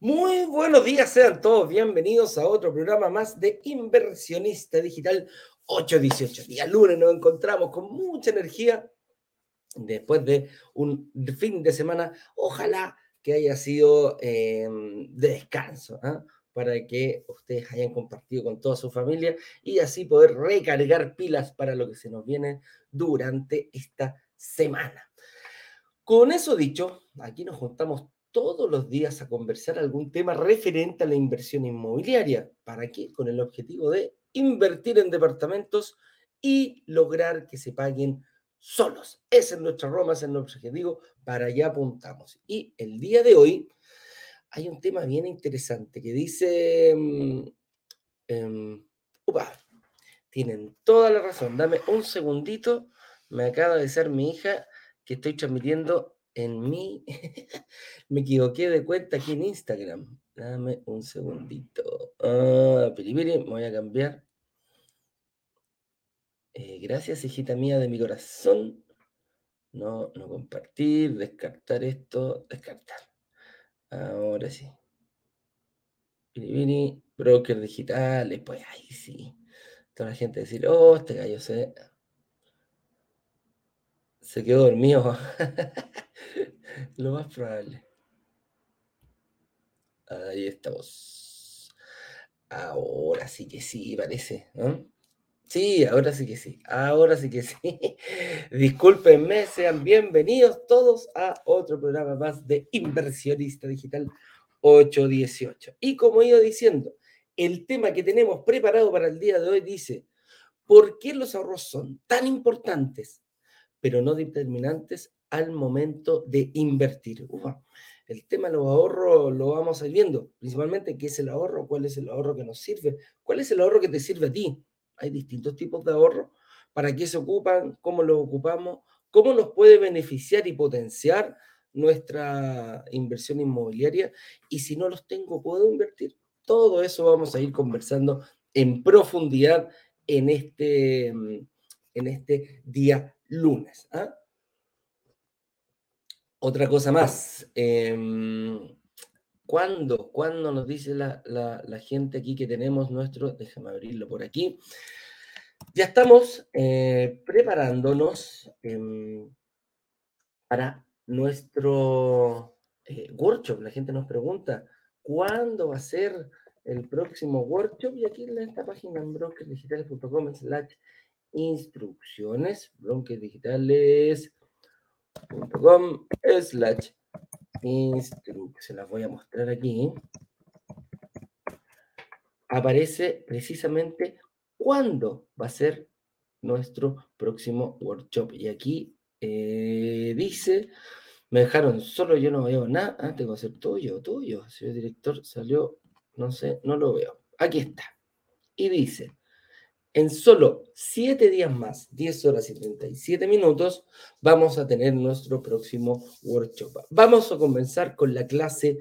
Muy buenos días, sean todos bienvenidos a otro programa más de Inversionista Digital 818. Día lunes nos encontramos con mucha energía después de un fin de semana. Ojalá que haya sido em, de descanso, ¿ah? para que ustedes hayan compartido con toda su familia y así poder recargar pilas para lo que se nos viene durante esta semana. Con eso dicho, aquí nos juntamos todos los días a conversar algún tema referente a la inversión inmobiliaria. ¿Para qué? Con el objetivo de invertir en departamentos y lograr que se paguen solos. Esa es nuestra Roma, ese es nuestro objetivo, para allá apuntamos. Y el día de hoy hay un tema bien interesante que dice, um, tienen toda la razón, dame un segundito, me acaba de ser mi hija que estoy transmitiendo en mí, me equivoqué de cuenta aquí en Instagram. Dame un segundito. Ah, me voy a cambiar. Eh, gracias, hijita mía de mi corazón. No, no compartir, descartar esto, descartar. Ahora sí. Piribiri, broker digital, pues ahí sí. Toda la gente decir, oh, este gallo se, se quedó dormido. Lo más probable. Ahí estamos. Ahora sí que sí, parece. Sí, ahora sí que sí. Ahora sí que sí. Discúlpenme, sean bienvenidos todos a otro programa más de Inversionista Digital 818. Y como iba diciendo, el tema que tenemos preparado para el día de hoy dice, ¿por qué los ahorros son tan importantes, pero no determinantes al momento de invertir. el tema de los ahorros lo vamos a ir viendo, principalmente qué es el ahorro, cuál es el ahorro que nos sirve, cuál es el ahorro que te sirve a ti. Hay distintos tipos de ahorro, para qué se ocupan, cómo lo ocupamos, cómo nos puede beneficiar y potenciar nuestra inversión inmobiliaria y si no los tengo, ¿puedo invertir? Todo eso vamos a ir conversando en profundidad en este, en este día lunes. ¿ah? Otra cosa más. Em, ¿Cuándo? ¿Cuándo nos dice la, gente aquí que tenemos nuestro? Déjame abrirlo por aquí. Ya estamos eh, preparándonos em, para nuestro eh, workshop. La gente nos pregunta, ¿cuándo va a ser el próximo workshop? Y aquí en esta página en brokersdigitales.com slash instrucciones, brokersdigitales com slash Se las voy a mostrar aquí. Aparece precisamente cuándo va a ser nuestro próximo workshop. Y aquí eh, dice, me dejaron solo, yo no veo nada. Ah, tengo que hacer todo yo, todo yo. Señor director, salió, no sé, no lo veo. Aquí está. Y dice, en solo 7 días más, 10 horas y 37 minutos, vamos a tener nuestro próximo workshop. Vamos a comenzar con la clase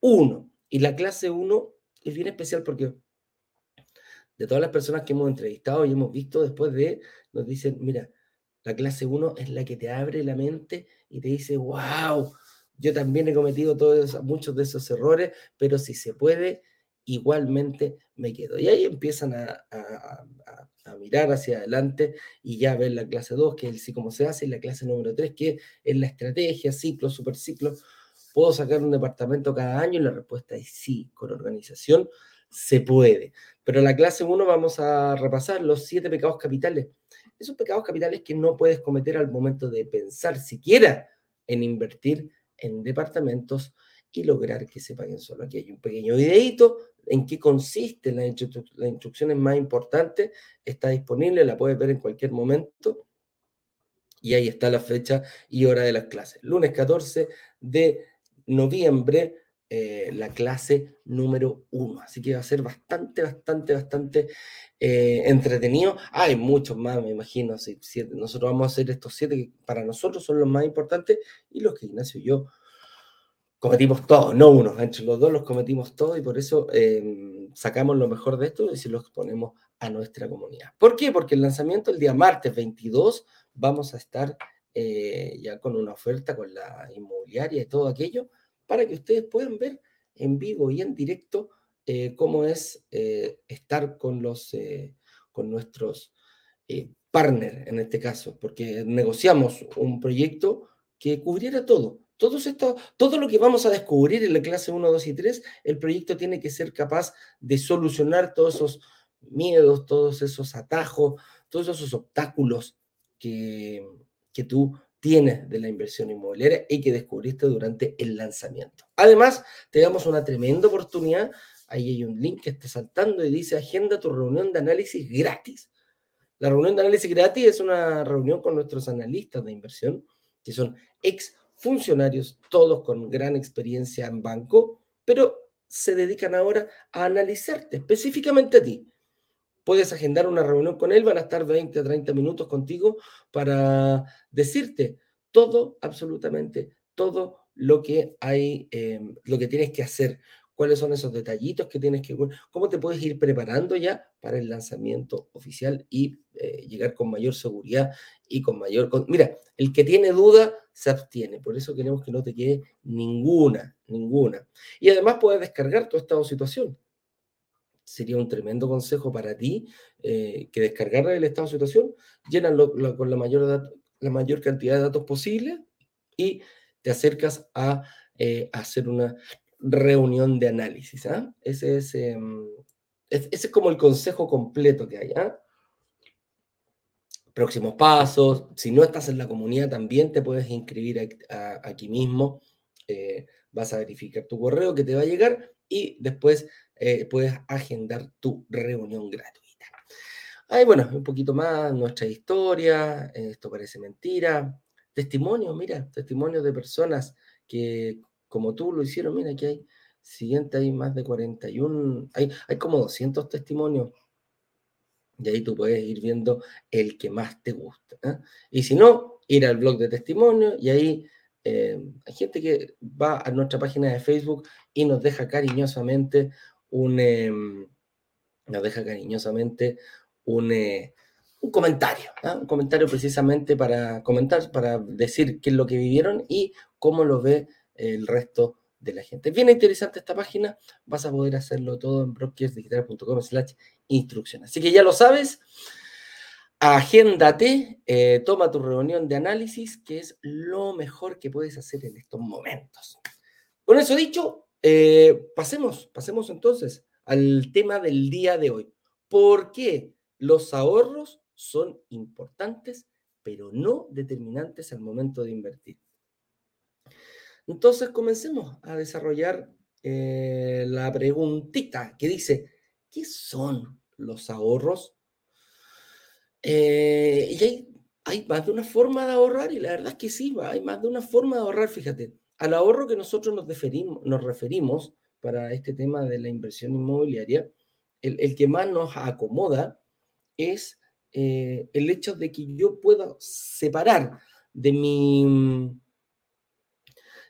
1. Y la clase 1 es bien especial porque de todas las personas que hemos entrevistado y hemos visto después de, nos dicen, mira, la clase 1 es la que te abre la mente y te dice, wow, yo también he cometido todos muchos de esos errores, pero si se puede, igualmente me quedo. Y ahí empiezan a, mirar hacia adelante y ya ver la clase 2, que es el sí cómo se hace, y la clase número 3, que es la estrategia, ciclo, superciclo. ¿Puedo sacar un departamento cada año? Y la respuesta es sí, con organización se puede. Pero en la clase 1 vamos a repasar los siete pecados capitales. Esos pecados capitales que no puedes cometer al momento de pensar siquiera en invertir en departamentos y lograr que se paguen solo. Aquí hay un pequeño videito en qué consiste la, la instrucción es más importante, está disponible, la puedes ver en cualquier momento. Y ahí está la fecha y hora de las clases. Lunes 14 de noviembre eh, la clase número uno. Así que va a ser bastante, bastante, bastante eh, entretenido. Hay muchos más, me imagino. Siete. Nosotros vamos a hacer estos siete que para nosotros son los más importantes y los que Ignacio y yo cometimos todos, no uno. Entre los dos los cometimos todos y por eso em, sacamos lo mejor de esto y se los ponemos a nuestra comunidad. ¿Por qué? Porque el lanzamiento el día martes 22 vamos a estar eh, ya con una oferta con la inmobiliaria y todo aquello para que ustedes puedan ver en vivo y en directo eh, cómo es eh, estar con, los, con nuestros partners en este caso, porque negociamos un proyecto que cubriera todo. Todos esto, todo lo que vamos a descubrir en la clase 1, 2 y 3, el proyecto tiene que ser capaz de solucionar todos esos miedos, todos esos atajos, todos esos obstáculos que, que tú tienes de la inversión inmobiliaria y que descubriste durante el lanzamiento. Además, te damos una tremenda oportunidad. Ahí hay un link que está saltando y dice agenda tu reunión de análisis gratis. La reunión de análisis gratis es una reunión con nuestros analistas de inversión, que son ex funcionarios, todos con gran experiencia en banco, pero se dedican ahora a analizarte específicamente a ti. Puedes agendar una reunión con él, van a estar 20 a 30 minutos contigo para decirte todo, absolutamente todo lo que hay, em, lo que tienes que hacer, cuáles son esos detallitos que tienes que, cómo te puedes ir preparando ya para el lanzamiento oficial y eh, llegar con mayor seguridad y con mayor... mira, el que tiene duda se abstiene, por eso queremos que no te quede ninguna, ninguna. Y además puedes descargar tu estado de situación. Sería un tremendo consejo para ti eh, que descargar el estado de situación, llénalo con la mayor, la mayor cantidad de datos posible y te acercas a, eh, hacer una reunión de análisis. ¿ah? Ese, em, es, ese es como el consejo completo que hay. ¿ah? Próximos pasos, si no estás en la comunidad también te puedes inscribir aquí mismo, eh, vas a verificar tu correo que te va a llegar y después eh, puedes agendar tu reunión gratuita. Ahí, bueno, un poquito más nuestra historia, esto parece mentira, testimonios, mira, testimonios de personas que como tú lo hicieron, mira, aquí hay, siguiente hay más de 41, hay, hay como 200 testimonios y ahí tú puedes ir viendo el que más te gusta. ¿eh? Y si no, ir al blog de testimonios y ahí eh, hay gente que va a nuestra página de Facebook y nos deja cariñosamente un, em, nos deja cariñosamente un, eh, un comentario, un comentario precisamente para comentar, para decir qué es lo que vivieron y cómo lo ve el resto de la gente. Bien interesante esta página, vas a poder hacerlo todo en brokersdigital.com slash instrucciones. Así que ya lo sabes, agéndate, eh, toma tu reunión de análisis, que es lo mejor que puedes hacer en estos momentos. Con eso dicho, eh, pasemos, pasemos entonces al tema del día de hoy. ¿Por qué los ahorros son importantes, pero no determinantes al momento de invertir? Entonces comencemos a desarrollar eh, la preguntita que dice, ¿qué son los ahorros? Eh, y hay, hay, más de una forma de ahorrar y la verdad es que sí, hay más de una forma de ahorrar, fíjate. Al ahorro que nosotros nos, nos referimos para este tema de la inversión inmobiliaria, el, que más nos acomoda es eh, el hecho de que yo pueda separar de mi,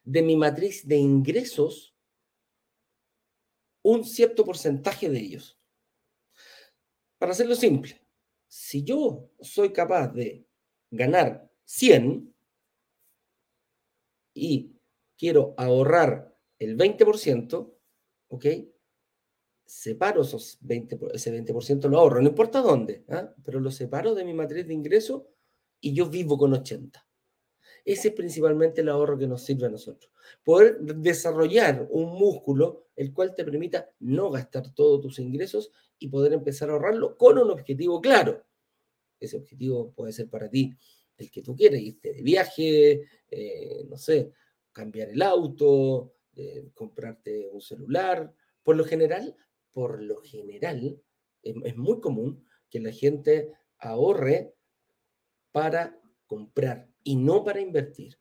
de mi matriz de ingresos un cierto porcentaje de ellos. Para hacerlo simple, si yo soy capaz de ganar 100 y quiero ahorrar el 20%, ¿ok? Separo esos 20, ese 20% lo ahorro, no importa dónde, ¿ah? pero lo separo de mi matriz de ingreso y yo vivo con 80. Ese es principalmente el ahorro que nos sirve a nosotros. Poder desarrollar un músculo el cual te permita no gastar todos tus ingresos y poder empezar a ahorrarlo con un objetivo claro. Ese objetivo puede ser para ti el que tú quieres, irte de viaje, eh, no sé, cambiar el auto, eh, comprarte un celular. Por lo general, por lo general, es, muy común que la gente ahorre para comprar y no para invertir.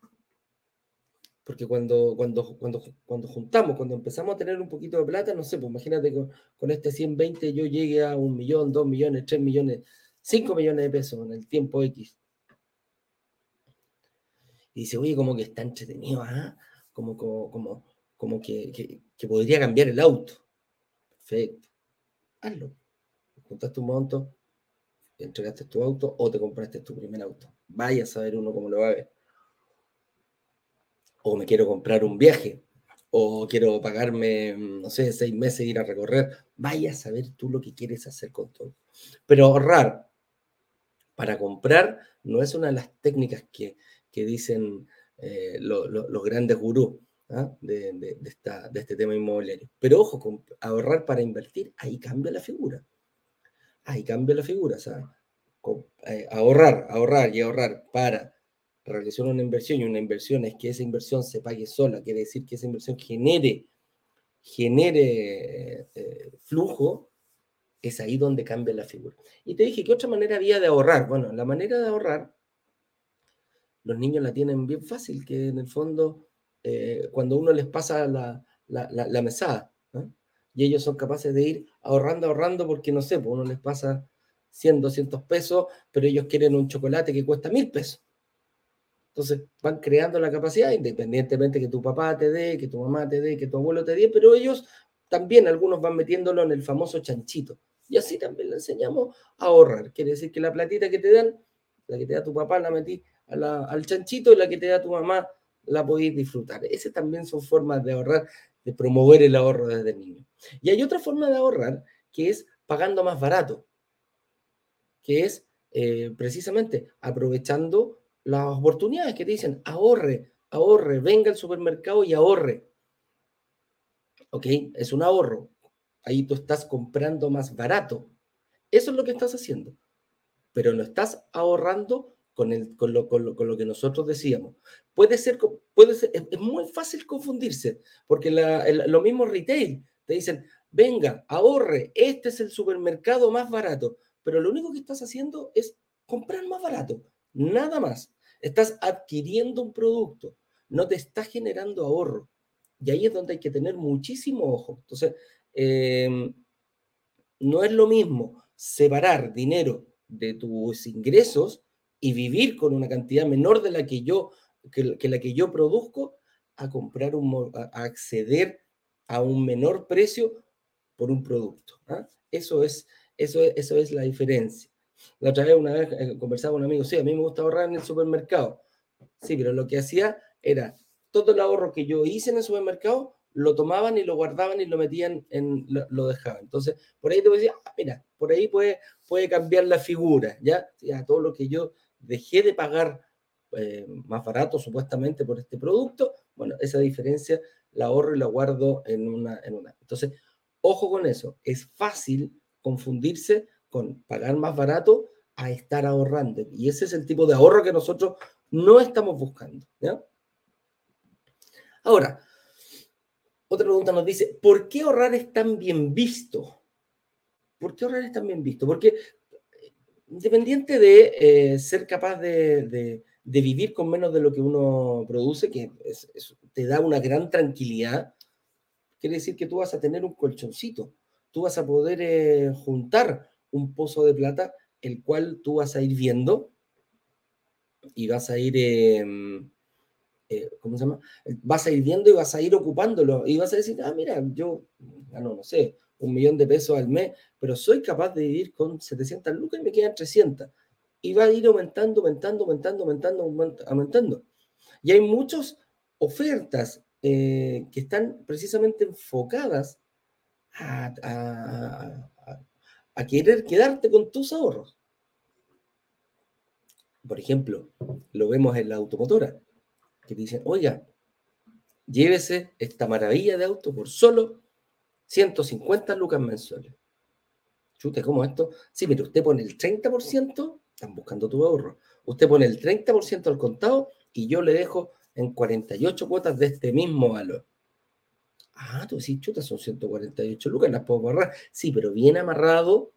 Porque cuando, cuando, cuando, cuando juntamos, cuando empezamos a tener un poquito de plata, no sé, pues imagínate con, con este 120 yo llegue a un millón, dos millones, tres millones, cinco millones de pesos en el tiempo X. Y dice, oye, como que está entretenido, ¿ah? Como, como, como, como que, que, que, podría cambiar el auto. Perfecto. Hazlo. Juntaste un monto, entregaste tu auto o te compraste tu primer auto. Vaya a saber uno cómo lo va a ver o me quiero comprar un viaje, o quiero pagarme, no sé, seis meses ir a recorrer, vaya a saber tú lo que quieres hacer con todo. Pero ahorrar para comprar no es una de las técnicas que, dicen eh, los grandes gurús ¿ah? de, de este tema inmobiliario. Pero ojo, con ahorrar para invertir, ahí cambia la figura. Ahí cambia la figura. Eh, ahorrar, ahorrar y ahorrar para realizar una inversión y una inversión es que esa inversión se pague sola, quiere decir que esa inversión genere, genere eh, flujo, es ahí donde cambia la figura. Y te dije, ¿qué otra manera había de ahorrar? Bueno, la manera de ahorrar, los niños la tienen bien fácil, que en el fondo, eh, cuando uno les pasa la, la, mesada, y ellos son capaces de ir ahorrando, ahorrando, porque no sé, pues uno les pasa 100, 200 pesos, pero ellos quieren un chocolate que cuesta mil pesos. Entonces van creando la capacidad, independientemente que tu papá te dé, que tu mamá te dé, que tu abuelo te dé, pero ellos también, algunos van metiéndolo en el famoso chanchito. Y así también le enseñamos a ahorrar. Quiere decir que la platita que te dan, la que te da tu papá, la metí al chanchito y la que te da tu mamá, la podéis disfrutar. Esas también son formas de ahorrar, de promover el ahorro desde niño. Y hay otra forma de ahorrar que es pagando más barato, que es eh, precisamente aprovechando las oportunidades que te dicen, ahorre, ahorre, venga al supermercado y ahorre. ¿Ok? Es un ahorro. Ahí tú estás comprando más barato. Eso es lo que estás haciendo. Pero no estás ahorrando con, el, con, lo, con, lo, que nosotros decíamos. Puede ser, puede ser es, muy fácil confundirse, porque lo mismo retail te dicen, venga, ahorre, este es el supermercado más barato, pero lo único que estás haciendo es comprar más barato, nada más. Estás adquiriendo un producto, no te está generando ahorro. Y ahí es donde hay que tener muchísimo ojo. Entonces, em, no es lo mismo separar dinero de tus ingresos y vivir con una cantidad menor de la que yo, que, la que yo produzco, a comprar un, a acceder a un menor precio por un producto. ¿ah? Eso, es, eso, eso es la diferencia. La otra vez, una vez eh, conversaba con un amigo, sí, a mí me gusta ahorrar en el supermercado. Sí, pero lo que hacía era todo el ahorro que yo hice en el supermercado, lo tomaban y lo guardaban y lo metían en, lo, dejaban. Entonces, por ahí te voy a decir, ah, mira, por ahí puede, puede cambiar la figura, ¿ya? ya todo lo que yo dejé de pagar eh, más barato supuestamente por este producto, bueno, esa diferencia la ahorro y la guardo en una, en una. Entonces, ojo con eso, es fácil confundirse con pagar más barato a estar ahorrando. Y ese es el tipo de ahorro que nosotros no estamos buscando. Ahora, otra pregunta nos dice, ¿por qué ahorrar es tan bien visto? ¿Por qué ahorrar es tan bien visto? Porque eh, independiente de eh, ser capaz de, vivir con menos de lo que uno produce, que te da una gran tranquilidad, quiere decir que tú vas a tener un colchoncito, tú vas a poder eh, juntar un pozo de plata, el cual tú vas a ir viendo y vas a ir, em, eh, ¿cómo se llama? Vas a ir viendo y vas a ir ocupándolo y vas a decir, ah, mira, yo gano, no sé, un millón de pesos al mes, pero soy capaz de vivir con 700 lucas y me quedan 300. Y va a ir aumentando, aumentando, aumentando, aumentando, aumentando. Y hay muchas ofertas eh, que están precisamente enfocadas a, querer quedarte con tus ahorros. Por ejemplo, lo vemos en la automotora, que dicen, oiga, llévese esta maravilla de auto por solo 150 lucas mensuales. Chute, ¿cómo esto? Sí, pero usted pone el 30%, están buscando tu ahorro. Usted pone el 30% al contado y yo le dejo en 48 cuotas de este mismo valor. Ah, tú decís, chuta, son 148 lucas, las puedo ahorrar. Sí, pero bien amarrado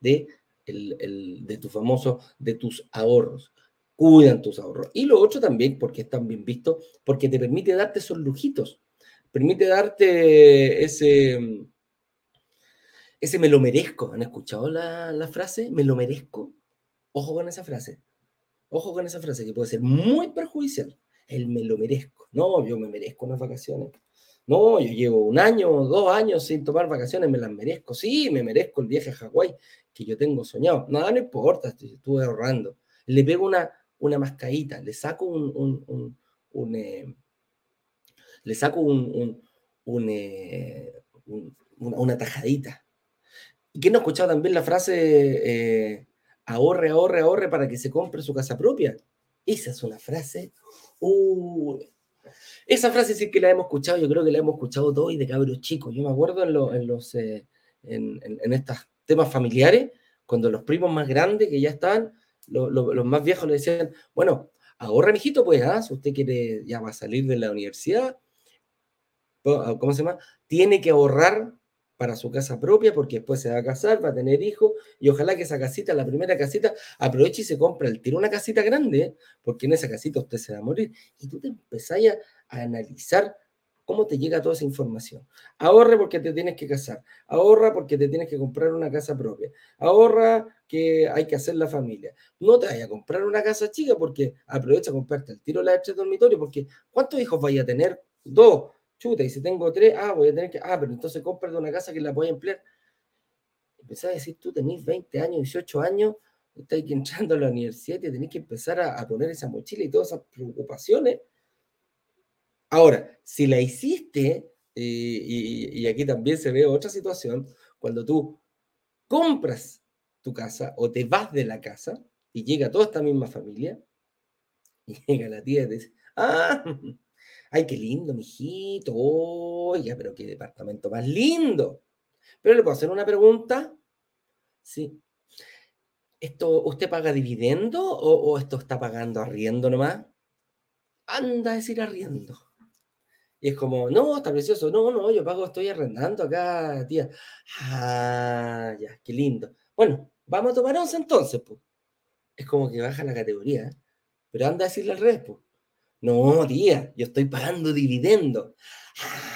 de, el, de tu famoso, de tus ahorros. cuidan tus ahorros. Y lo otro también, porque están bien visto, porque te permite darte esos lujitos, permite darte ese, ese me lo merezco. ¿Han escuchado la, la frase? Me lo merezco. Ojo con esa frase. Ojo con esa frase que puede ser muy perjudicial. El me lo merezco. No, yo me merezco unas vacaciones. No, yo llevo un año, dos años sin tomar vacaciones, me las merezco. Sí, me merezco el viaje a Hawái que yo tengo soñado. Nada, no importa, estuve ahorrando. Le pego una, una mascadita, le saco un, un, eh, le saco un, eh, una, tajadita. ¿Y quién no ha escuchado también la frase eh, ahorre, ahorre, ahorre para que se compre su casa propia? Esa es una frase. Uh, esa frase sí que la hemos escuchado, yo creo que la hemos escuchado todos y de cabros chicos. Yo me acuerdo en, los eh, en, estos temas familiares, cuando los primos más grandes que ya estaban, los más viejos le decían, bueno, ahorra, mijito, pues, ¿ah? si usted quiere, ya va a salir de la universidad, ¿cómo se llama? Tiene que ahorrar para su casa propia, porque después se va a casar, va a tener hijos, y ojalá que esa casita, la primera casita, aproveche y se compre el tiro una casita grande, porque en esa casita usted se va a morir. Y tú te empezás a, analizar cómo te llega toda esa información. Ahorra porque te tienes que casar, ahorra porque te tienes que comprar una casa propia, ahorra que hay que hacer la familia. No te vayas a comprar una casa chica porque aprovecha a comprarte el tiro la de dormitorio, porque ¿cuántos hijos vaya a tener? Dos chuta, y si tengo tres, ah, voy a tener que, ah, pero entonces cómprate una casa que la voy a emplear. Empezás a decir, tú tenés 20 años, 18 años, estás entrando a la universidad y tenés que empezar a, poner esa mochila y todas esas preocupaciones. Ahora, si la hiciste, y, y, aquí también se ve otra situación, cuando tú compras tu casa o te vas de la casa y llega toda esta misma familia, y llega la tía y te dice, ah, Ay, qué lindo, mijito. Oiga, pero qué departamento más lindo. Pero le puedo hacer una pregunta. Sí. ¿Esto usted paga dividendo o, esto está pagando arriendo nomás? Anda a decir arriendo. Y es como, no, está precioso. No, no, yo pago, estoy arrendando acá, tía. Ah, ya, qué lindo. Bueno, vamos a tomar once entonces, pues. Es como que baja la categoría, ¿eh? Pero anda a decirle al revés, pues. No, tía, yo estoy pagando dividendo.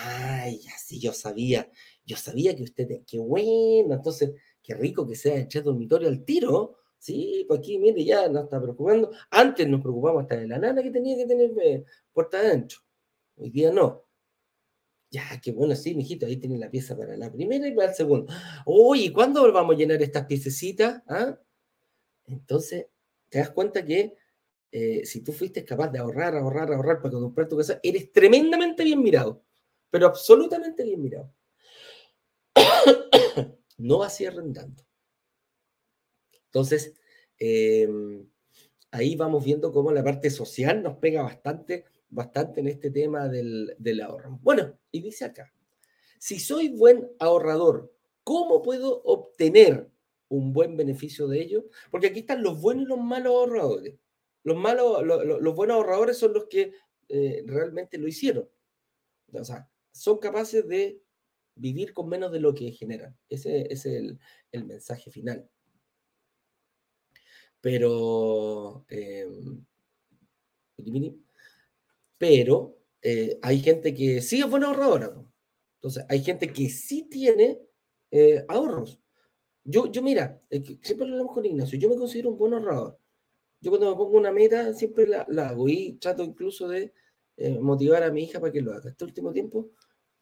Ay, así yo sabía. Yo sabía que usted, qué bueno, entonces, qué rico que sea echar dormitorio al tiro. Sí, pues aquí, mire, ya no está preocupando. Antes nos preocupamos hasta de la nana que tenía que tener eh, puerta adentro. Hoy día no. Ya, qué bueno, sí, mijito, ahí tiene la pieza para la primera y para el segundo. Oye, ¿cuándo vamos a llenar estas piececitas? ¿Ah? Entonces, te das cuenta que eh, si tú fuiste capaz de ahorrar, ahorrar, ahorrar para comprar tu casa, eres tremendamente bien mirado, pero absolutamente bien mirado. no así arrendando. Entonces, em, ahí vamos viendo cómo la parte social nos pega bastante, bastante en este tema del, del ahorro. Bueno, y dice acá, si soy buen ahorrador, ¿cómo puedo obtener un buen beneficio de ello? Porque aquí están los buenos y los malos ahorradores. Los malos, los buenos ahorradores son los que eh, realmente lo hicieron. O sea, son capaces de vivir con menos de lo que generan. Ese, es el, mensaje final. Pero, em, pero eh, hay gente que sí es buena ahorradora. Entonces, hay gente que sí tiene eh, ahorros. Yo, yo mira, siempre lo hablamos con Ignacio, yo me considero un buen ahorrador. Yo cuando me pongo una meta siempre la, hago y trato incluso de eh, motivar a mi hija para que lo haga. Este último tiempo,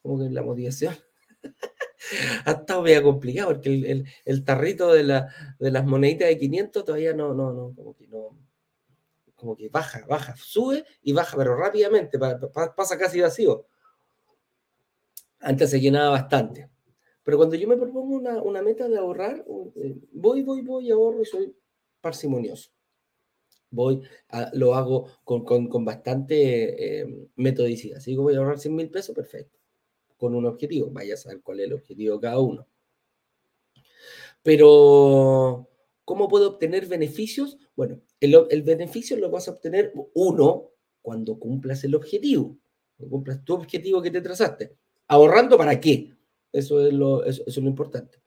como que la motivación ha estado medio complicado porque el, tarrito de, las moneditas de 500 todavía no, no, no, como que no, como que baja, baja, sube y baja, pero rápidamente, pasa casi vacío. Antes se llenaba bastante. Pero cuando yo me propongo una, una meta de ahorrar, eh, voy, voy, voy, ahorro y soy parsimonioso voy, lo hago con, bastante eh, metodicidad. Si voy a ahorrar 100 mil pesos, perfecto. Con un objetivo, vaya a saber cuál es el objetivo de cada uno. Pero, ¿cómo puedo obtener beneficios? Bueno, el, beneficio lo vas a obtener, uno, cuando cumplas el objetivo. Cuando cumplas tu objetivo que te trazaste. ¿Ahorrando para qué? Eso es lo, eso, es lo importante.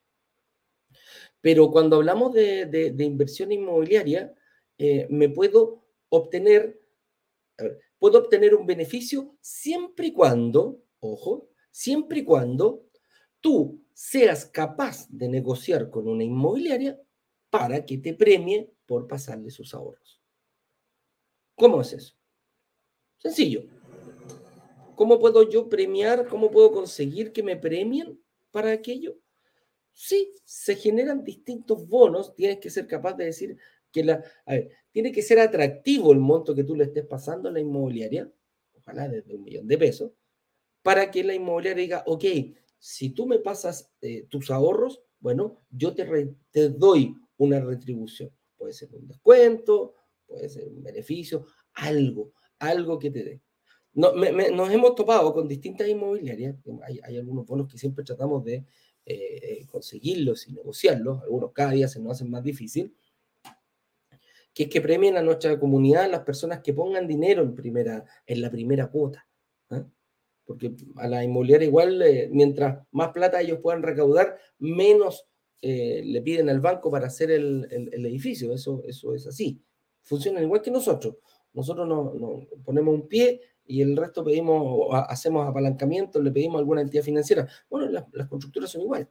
Pero cuando hablamos de, de inversión inmobiliaria, eh, me puedo obtener, puedo obtener un beneficio siempre y cuando, ojo, siempre y cuando tú seas capaz de negociar con una inmobiliaria para que te premie por pasarle sus ahorros. ¿Cómo es eso? Sencillo. ¿Cómo puedo yo premiar? ¿Cómo puedo conseguir que me premien para aquello? Sí, se generan distintos bonos. Tienes que ser capaz de decir que la... A ver, tiene que ser atractivo el monto que tú le estés pasando a la inmobiliaria, ojalá desde un millón de pesos, para que la inmobiliaria diga, ok, si tú me pasas eh, tus ahorros, bueno, yo te, te doy una retribución. Puede ser un descuento, puede ser un beneficio, algo, algo que te dé. No, nos hemos topado con distintas inmobiliarias, hay, hay, algunos bonos que siempre tratamos de eh, conseguirlos y negociarlos, algunos cada día se nos hacen más difícil, que es que premien a nuestra comunidad las personas que pongan dinero en, primera, en la primera cuota. ¿eh? Porque a la inmobiliaria igual, eh, mientras más plata ellos puedan recaudar, menos le piden al banco para hacer el, el, edificio. Eso, eso es así. Funcionan igual que nosotros. Nosotros nos no, ponemos un pie y el resto pedimos, hacemos apalancamiento, le pedimos a alguna entidad financiera. Bueno, las, las constructoras son iguales.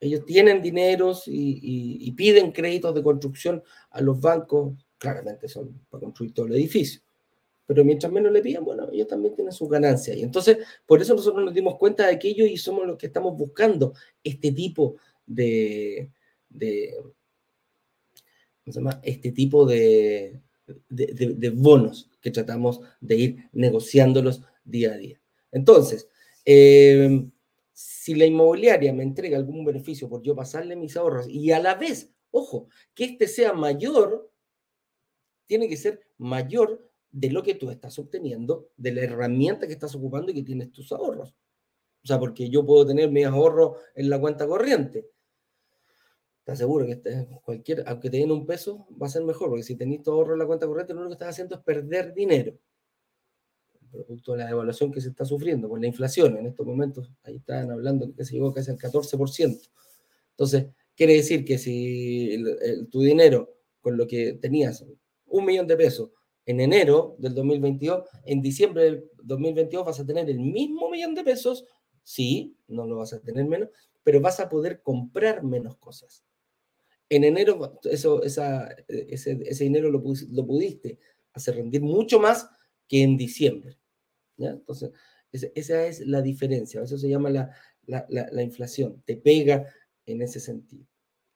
Ellos tienen dineros y, piden créditos de construcción a los bancos, claramente son para construir todo el edificio. Pero mientras menos le piden, bueno, ellos también tienen sus ganancias. Y entonces, por eso nosotros nos dimos cuenta de aquello y somos los que estamos buscando este tipo de, ¿cómo se llama? Este tipo de, bonos que tratamos de ir negociándolos día a día. Entonces, eh, si la inmobiliaria me entrega algún beneficio por yo pasarle mis ahorros y a la vez, ojo, que este sea mayor, tiene que ser mayor de lo que tú estás obteniendo, de la herramienta que estás ocupando y que tienes tus ahorros. O sea, porque yo puedo tener mis ahorros en la cuenta corriente, ¿Estás seguro que este, cualquier, aunque te den un peso, va a ser mejor? Porque si tenés tu ahorro en la cuenta corriente, lo único que estás haciendo es perder dinero. Producto de la devaluación que se está sufriendo con la inflación. En estos momentos, ahí están hablando que se llegó casi al 14%. Entonces, quiere decir que si tu dinero, con lo que tenías un millón de pesos en enero del 2022, en diciembre del 2022 vas a tener el mismo millón de pesos, sí, no lo vas a tener menos, pero vas a poder comprar menos cosas. En enero eso, ese, ese, dinero lo, pudiste hacer rendir mucho más que en diciembre. ¿Ya? Entonces, esa es la diferencia. Eso se llama la, la, la, inflación. Te pega en ese sentido.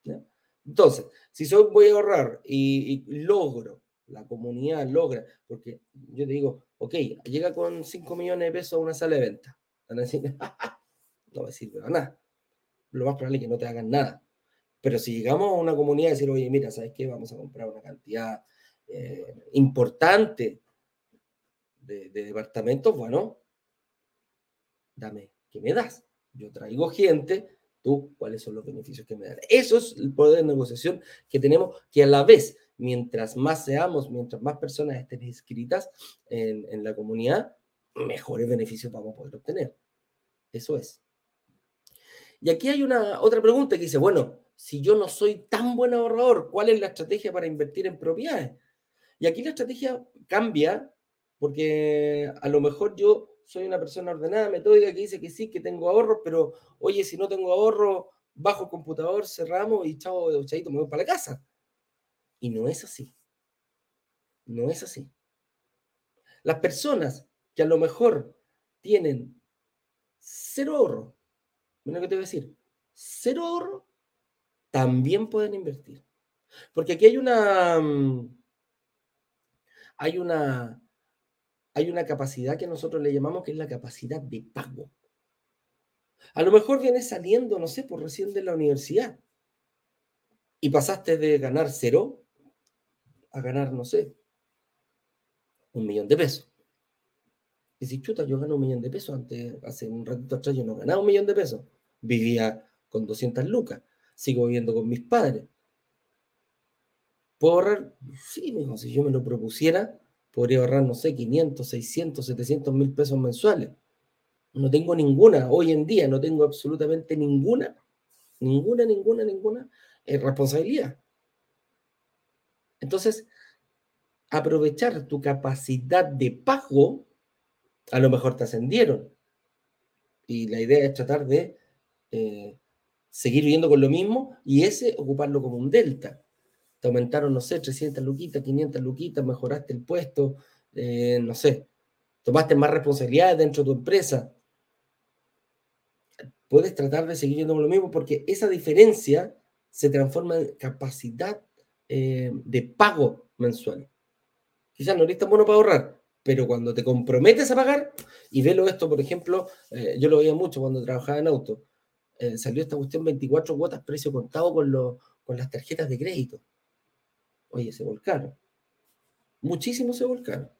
¿ya? Entonces, si yo voy a ahorrar y, logro, la comunidad logra, porque yo te digo, ok, llega con 5 millones de pesos a una sala de venta. Van a decir, no me sirve para nada. Lo más probable es que no te hagan nada. Pero si llegamos a una comunidad y decir, oye, mira, ¿sabes qué? Vamos a comprar una cantidad eh, importante de, departamentos, bueno, dame, ¿qué me das? Yo traigo gente, tú, ¿cuáles son los beneficios que me dan? Eso es el poder de negociación que tenemos, que a la vez, mientras más seamos, mientras más personas estén inscritas en, en la comunidad, mejores beneficios vamos a poder obtener. Eso es. Y aquí hay una otra pregunta que dice, bueno, si yo no soy tan buen ahorrador, ¿cuál es la estrategia para invertir en propiedades? Y aquí la estrategia cambia porque a lo mejor yo soy una persona ordenada, metódica, que dice que sí, que tengo ahorros, pero oye, si no tengo ahorro, bajo el computador, cerramos y chao, chaito, me voy para la casa. Y no es así. No es así. Las personas que a lo mejor tienen cero ahorro, mira lo que te voy a decir, cero ahorro, también pueden invertir. Porque aquí hay una, mm, hay una, hay una capacidad que nosotros le llamamos que es la capacidad de pago. A lo mejor vienes saliendo, no sé, por recién de la universidad y pasaste de ganar cero a ganar, no sé, un millón de pesos. Y si chuta, yo gano un millón de pesos, antes, hace un ratito atrás yo no ganaba un millón de pesos, vivía con 200 lucas sigo viviendo con mis padres. ¿Puedo ahorrar? Sí, si yo me lo propusiera, podría ahorrar, no sé, 500, 600, 700 mil pesos mensuales. No tengo ninguna, hoy en día no tengo absolutamente ninguna, ninguna, ninguna, ninguna eh, responsabilidad. Entonces, aprovechar tu capacidad de pago, a lo mejor te ascendieron. Y la idea es tratar de eh, seguir viviendo con lo mismo y ese ocuparlo como un delta. Te aumentaron, no sé, 300 luquitas, 500 luquitas, mejoraste el puesto, eh, no sé, tomaste más responsabilidades dentro de tu empresa. Puedes tratar de seguir viendo con lo mismo porque esa diferencia se transforma en capacidad eh, de pago mensual. Quizás no eres tan bueno para ahorrar, pero cuando te comprometes a pagar, y velo esto, por ejemplo, eh, yo lo veía mucho cuando trabajaba en auto, salió esta cuestión 24 cuotas precio contado con, con las tarjetas de crédito. Oye, se volcaron. Muchísimo se volcaron.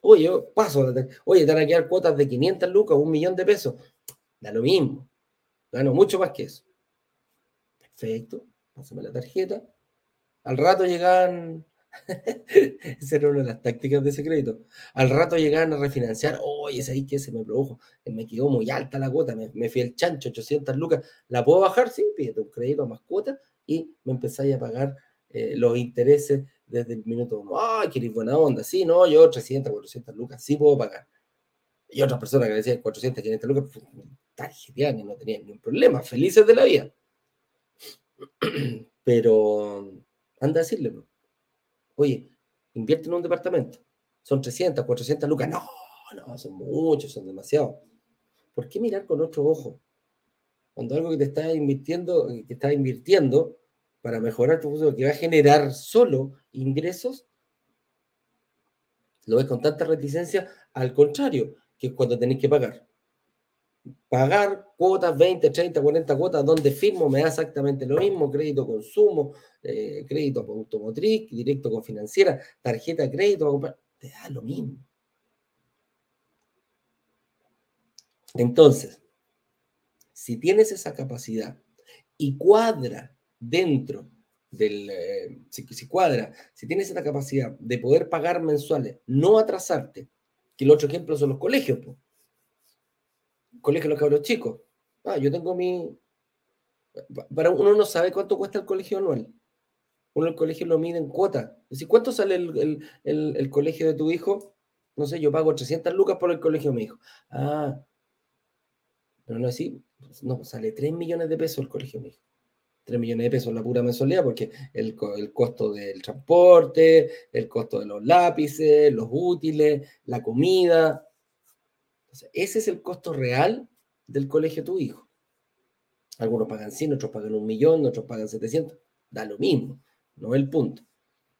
Oye, paso, oye, te van a quedar cuotas de 500 lucas, un millón de pesos. Da lo mismo. Gano mucho más que eso. Perfecto. Pásame la tarjeta. Al rato llegan Esa era una de las tácticas de ese crédito. Al rato llegaban a refinanciar, oye, ahí que se me produjo, me quedó muy alta la cuota, me, fui el chancho, 800 lucas, ¿la puedo bajar? Sí, pídete un crédito más cuota y me empezáis a pagar eh, los intereses desde el minuto uno. Ay, qué buena onda, sí, no, yo 300, 400 lucas, sí puedo pagar. Y otras personas que decían 400, 500 lucas, pues, y no tenían ningún problema, felices de la vida. Pero anda a decirle, Oye, invierte en un departamento. Son 300, 400 lucas. No, no, son muchos, son demasiados. ¿Por qué mirar con otro ojo? Cuando algo que te está invirtiendo, que está invirtiendo para mejorar tu uso, que va a generar solo ingresos, lo ves con tanta reticencia, al contrario, que es cuando tenés que pagar pagar cuotas, 20, 30, 40 cuotas, donde firmo me da exactamente lo mismo, crédito consumo, eh, crédito automotriz, directo con financiera, tarjeta de crédito, te da lo mismo. Entonces, si tienes esa capacidad y cuadra dentro del, eh, si, cuadra, si tienes esa capacidad de poder pagar mensuales, no atrasarte, que el otro ejemplo son los colegios, pues colegio de los cabros chicos. Ah, yo tengo mi... Para uno no sabe cuánto cuesta el colegio anual. Uno el colegio lo mide en cuota. Es decir, ¿cuánto sale el, colegio de tu hijo? No sé, yo pago 300 lucas por el colegio de mi hijo. Ah, pero no es así. No, sale 3 millones de pesos el colegio de mi hijo. 3 millones de pesos la pura mensualidad, porque el, el, costo del transporte, el costo de los lápices, los útiles, la comida, ese es el costo real del colegio de tu hijo. Algunos pagan 100, otros pagan un millón, otros pagan 700. Da lo mismo, no es el punto.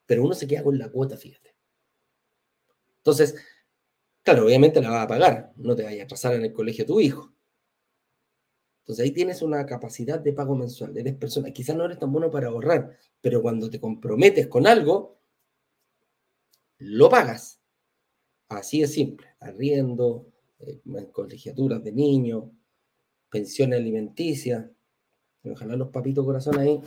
Pero uno se queda con la cuota, fíjate. Entonces, claro, obviamente la vas a pagar, no te vayas a atrasar en el colegio de tu hijo. Entonces ahí tienes una capacidad de pago mensual. Eres persona, quizás no eres tan bueno para ahorrar, pero cuando te comprometes con algo, lo pagas. Así es simple. Arriendo, eh, colegiaturas de niños, pensiones alimenticias. Ojalá los papitos corazón ahí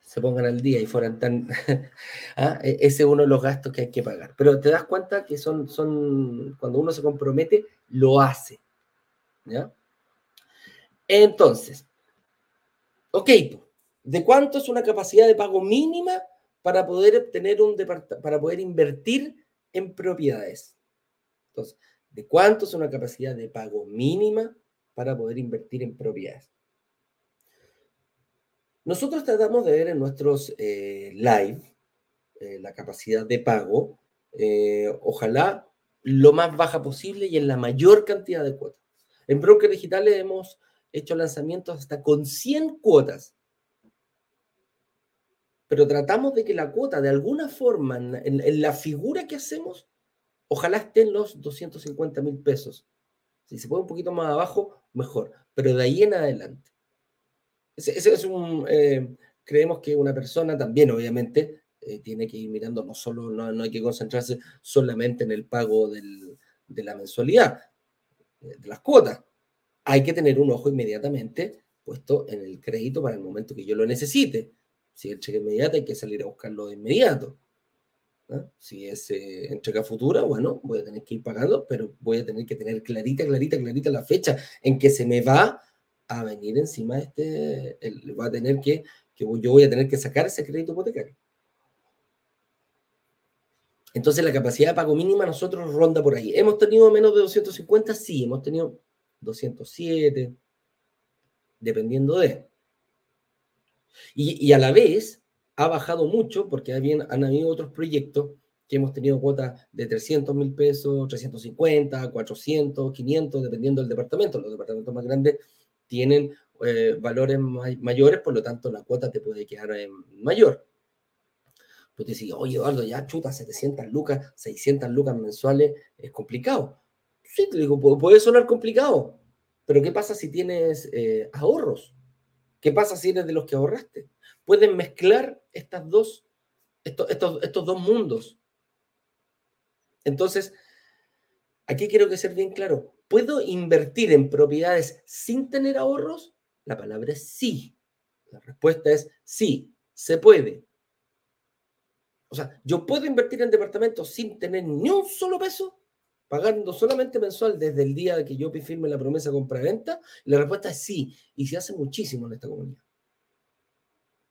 se pongan al día y fueran tan... ¿Ah? E, ese es uno de los gastos que hay que pagar. Pero te das cuenta que son, son cuando uno se compromete, lo hace. ¿Ya? Entonces, ok, ¿de cuánto es una capacidad de pago mínima para poder obtener un para poder invertir en propiedades? Entonces, de cuánto es una capacidad de pago mínima para poder invertir en propiedades. Nosotros tratamos de ver en nuestros eh, live eh, la capacidad de pago, eh, ojalá lo más baja posible y en la mayor cantidad de cuotas. En Broker Digitales hemos hecho lanzamientos hasta con 100 cuotas, pero tratamos de que la cuota de alguna forma en la figura que hacemos Ojalá estén los 250 mil pesos. Si se puede un poquito más abajo, mejor. Pero de ahí en adelante. Ese, es un. Eh, creemos que una persona también, obviamente, eh, tiene que ir mirando, no solo, no, hay que concentrarse solamente en el pago de la mensualidad, eh, de las cuotas. Hay que tener un ojo inmediatamente puesto en el crédito para el momento que yo lo necesite. Si el cheque inmediato, hay que salir a buscarlo de inmediato. Si es eh, entrega futura, bueno, voy a tener que ir pagando, pero voy a tener que tener clarita, clarita, clarita la fecha en que se me va a venir encima este, va a tener que, que yo voy a tener que sacar ese crédito hipotecario. Entonces la capacidad de pago mínima nosotros ronda por ahí. ¿Hemos tenido menos de 250? Sí, hemos tenido 207, dependiendo de. Y, a la vez ha bajado mucho porque han habido otros proyectos que hemos tenido cuotas de 300 mil pesos, 350, 400, 500, dependiendo del departamento. Los departamentos más grandes tienen eh, valores mayores, por lo tanto la cuota te puede quedar mayor. Pues te oye Eduardo, ya chuta, 700 lucas, 600 lucas mensuales, es complicado. Sí, te digo, puede sonar complicado, pero ¿qué pasa si tienes eh, ahorros? ¿Qué pasa si eres de los que ahorraste? Pueden mezclar estas dos, estos, dos mundos. Entonces, aquí quiero que ser bien claro. ¿Puedo invertir en propiedades sin tener ahorros? La palabra es sí. La respuesta es sí, se puede. O sea, yo puedo invertir en departamentos sin tener ni un solo peso pagando solamente mensual desde el día que yo firme la promesa compra-venta? La respuesta es sí, y se hace muchísimo en esta comunidad.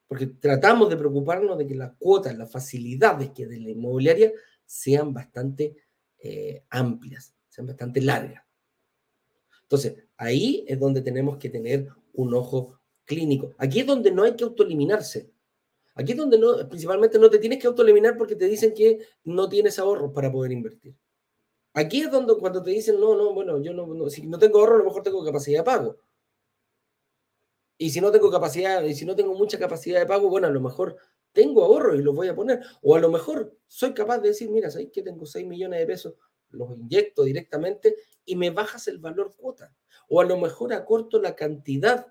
Porque tratamos de preocuparnos de que las cuotas, las facilidades que de la inmobiliaria sean bastante eh, amplias, sean bastante largas. Entonces, ahí es donde tenemos que tener un ojo clínico. Aquí es donde no hay que autoeliminarse. Aquí es donde principalmente no te tienes que autoeliminar porque te dicen que no tienes ahorros para poder invertir. Aquí es donde cuando te dicen, no, no, bueno, yo no, si no tengo ahorro, a lo mejor tengo capacidad de pago. Y si no tengo capacidad, y si no tengo mucha capacidad de pago, bueno, a lo mejor tengo ahorro y los voy a poner. O a lo mejor soy capaz de decir, mira, ¿sabes que tengo 6 millones de pesos? Los inyecto directamente y me bajas el valor cuota. O a lo mejor acorto la cantidad,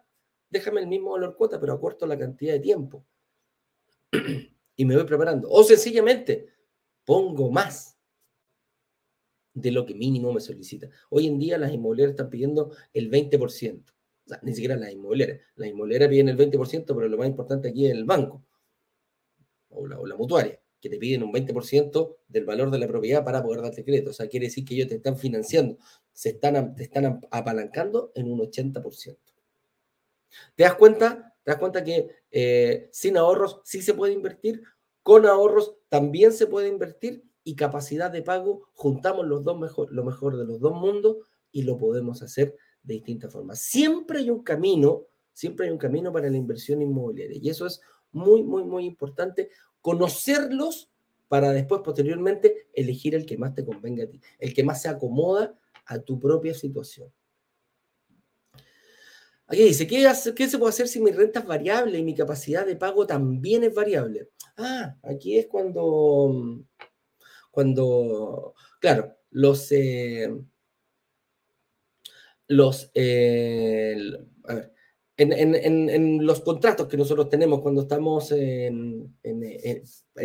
déjame el mismo valor cuota, pero acorto la cantidad de tiempo. y me voy preparando. O sencillamente pongo más de lo que mínimo me solicita. Hoy en día las inmobiliarias están pidiendo el 20%. O sea, ni siquiera las inmobiliarias. Las inmobiliarias piden el 20%, pero lo más importante aquí es el banco o la, o la mutuaria, que te piden un 20% del valor de la propiedad para poder darte crédito. O sea, quiere decir que ellos te están financiando, se están, te están apalancando en un 80%. ¿Te das cuenta? ¿Te das cuenta que eh, sin ahorros sí se puede invertir? Con ahorros también se puede invertir y capacidad de pago, juntamos los dos mejor, lo mejor de los dos mundos y lo podemos hacer de distintas formas. Siempre hay un camino, siempre hay un camino para la inversión inmobiliaria y eso es muy, muy, muy importante, conocerlos para después, posteriormente, elegir el que más te convenga a ti, el que más se acomoda a tu propia situación. Aquí dice, ¿qué, ¿qué, se puede hacer si mi renta es variable y mi capacidad de pago también es variable? Ah, aquí es cuando cuando, claro, los, eh, los, eh, a ver, en, los contratos que nosotros tenemos cuando estamos en,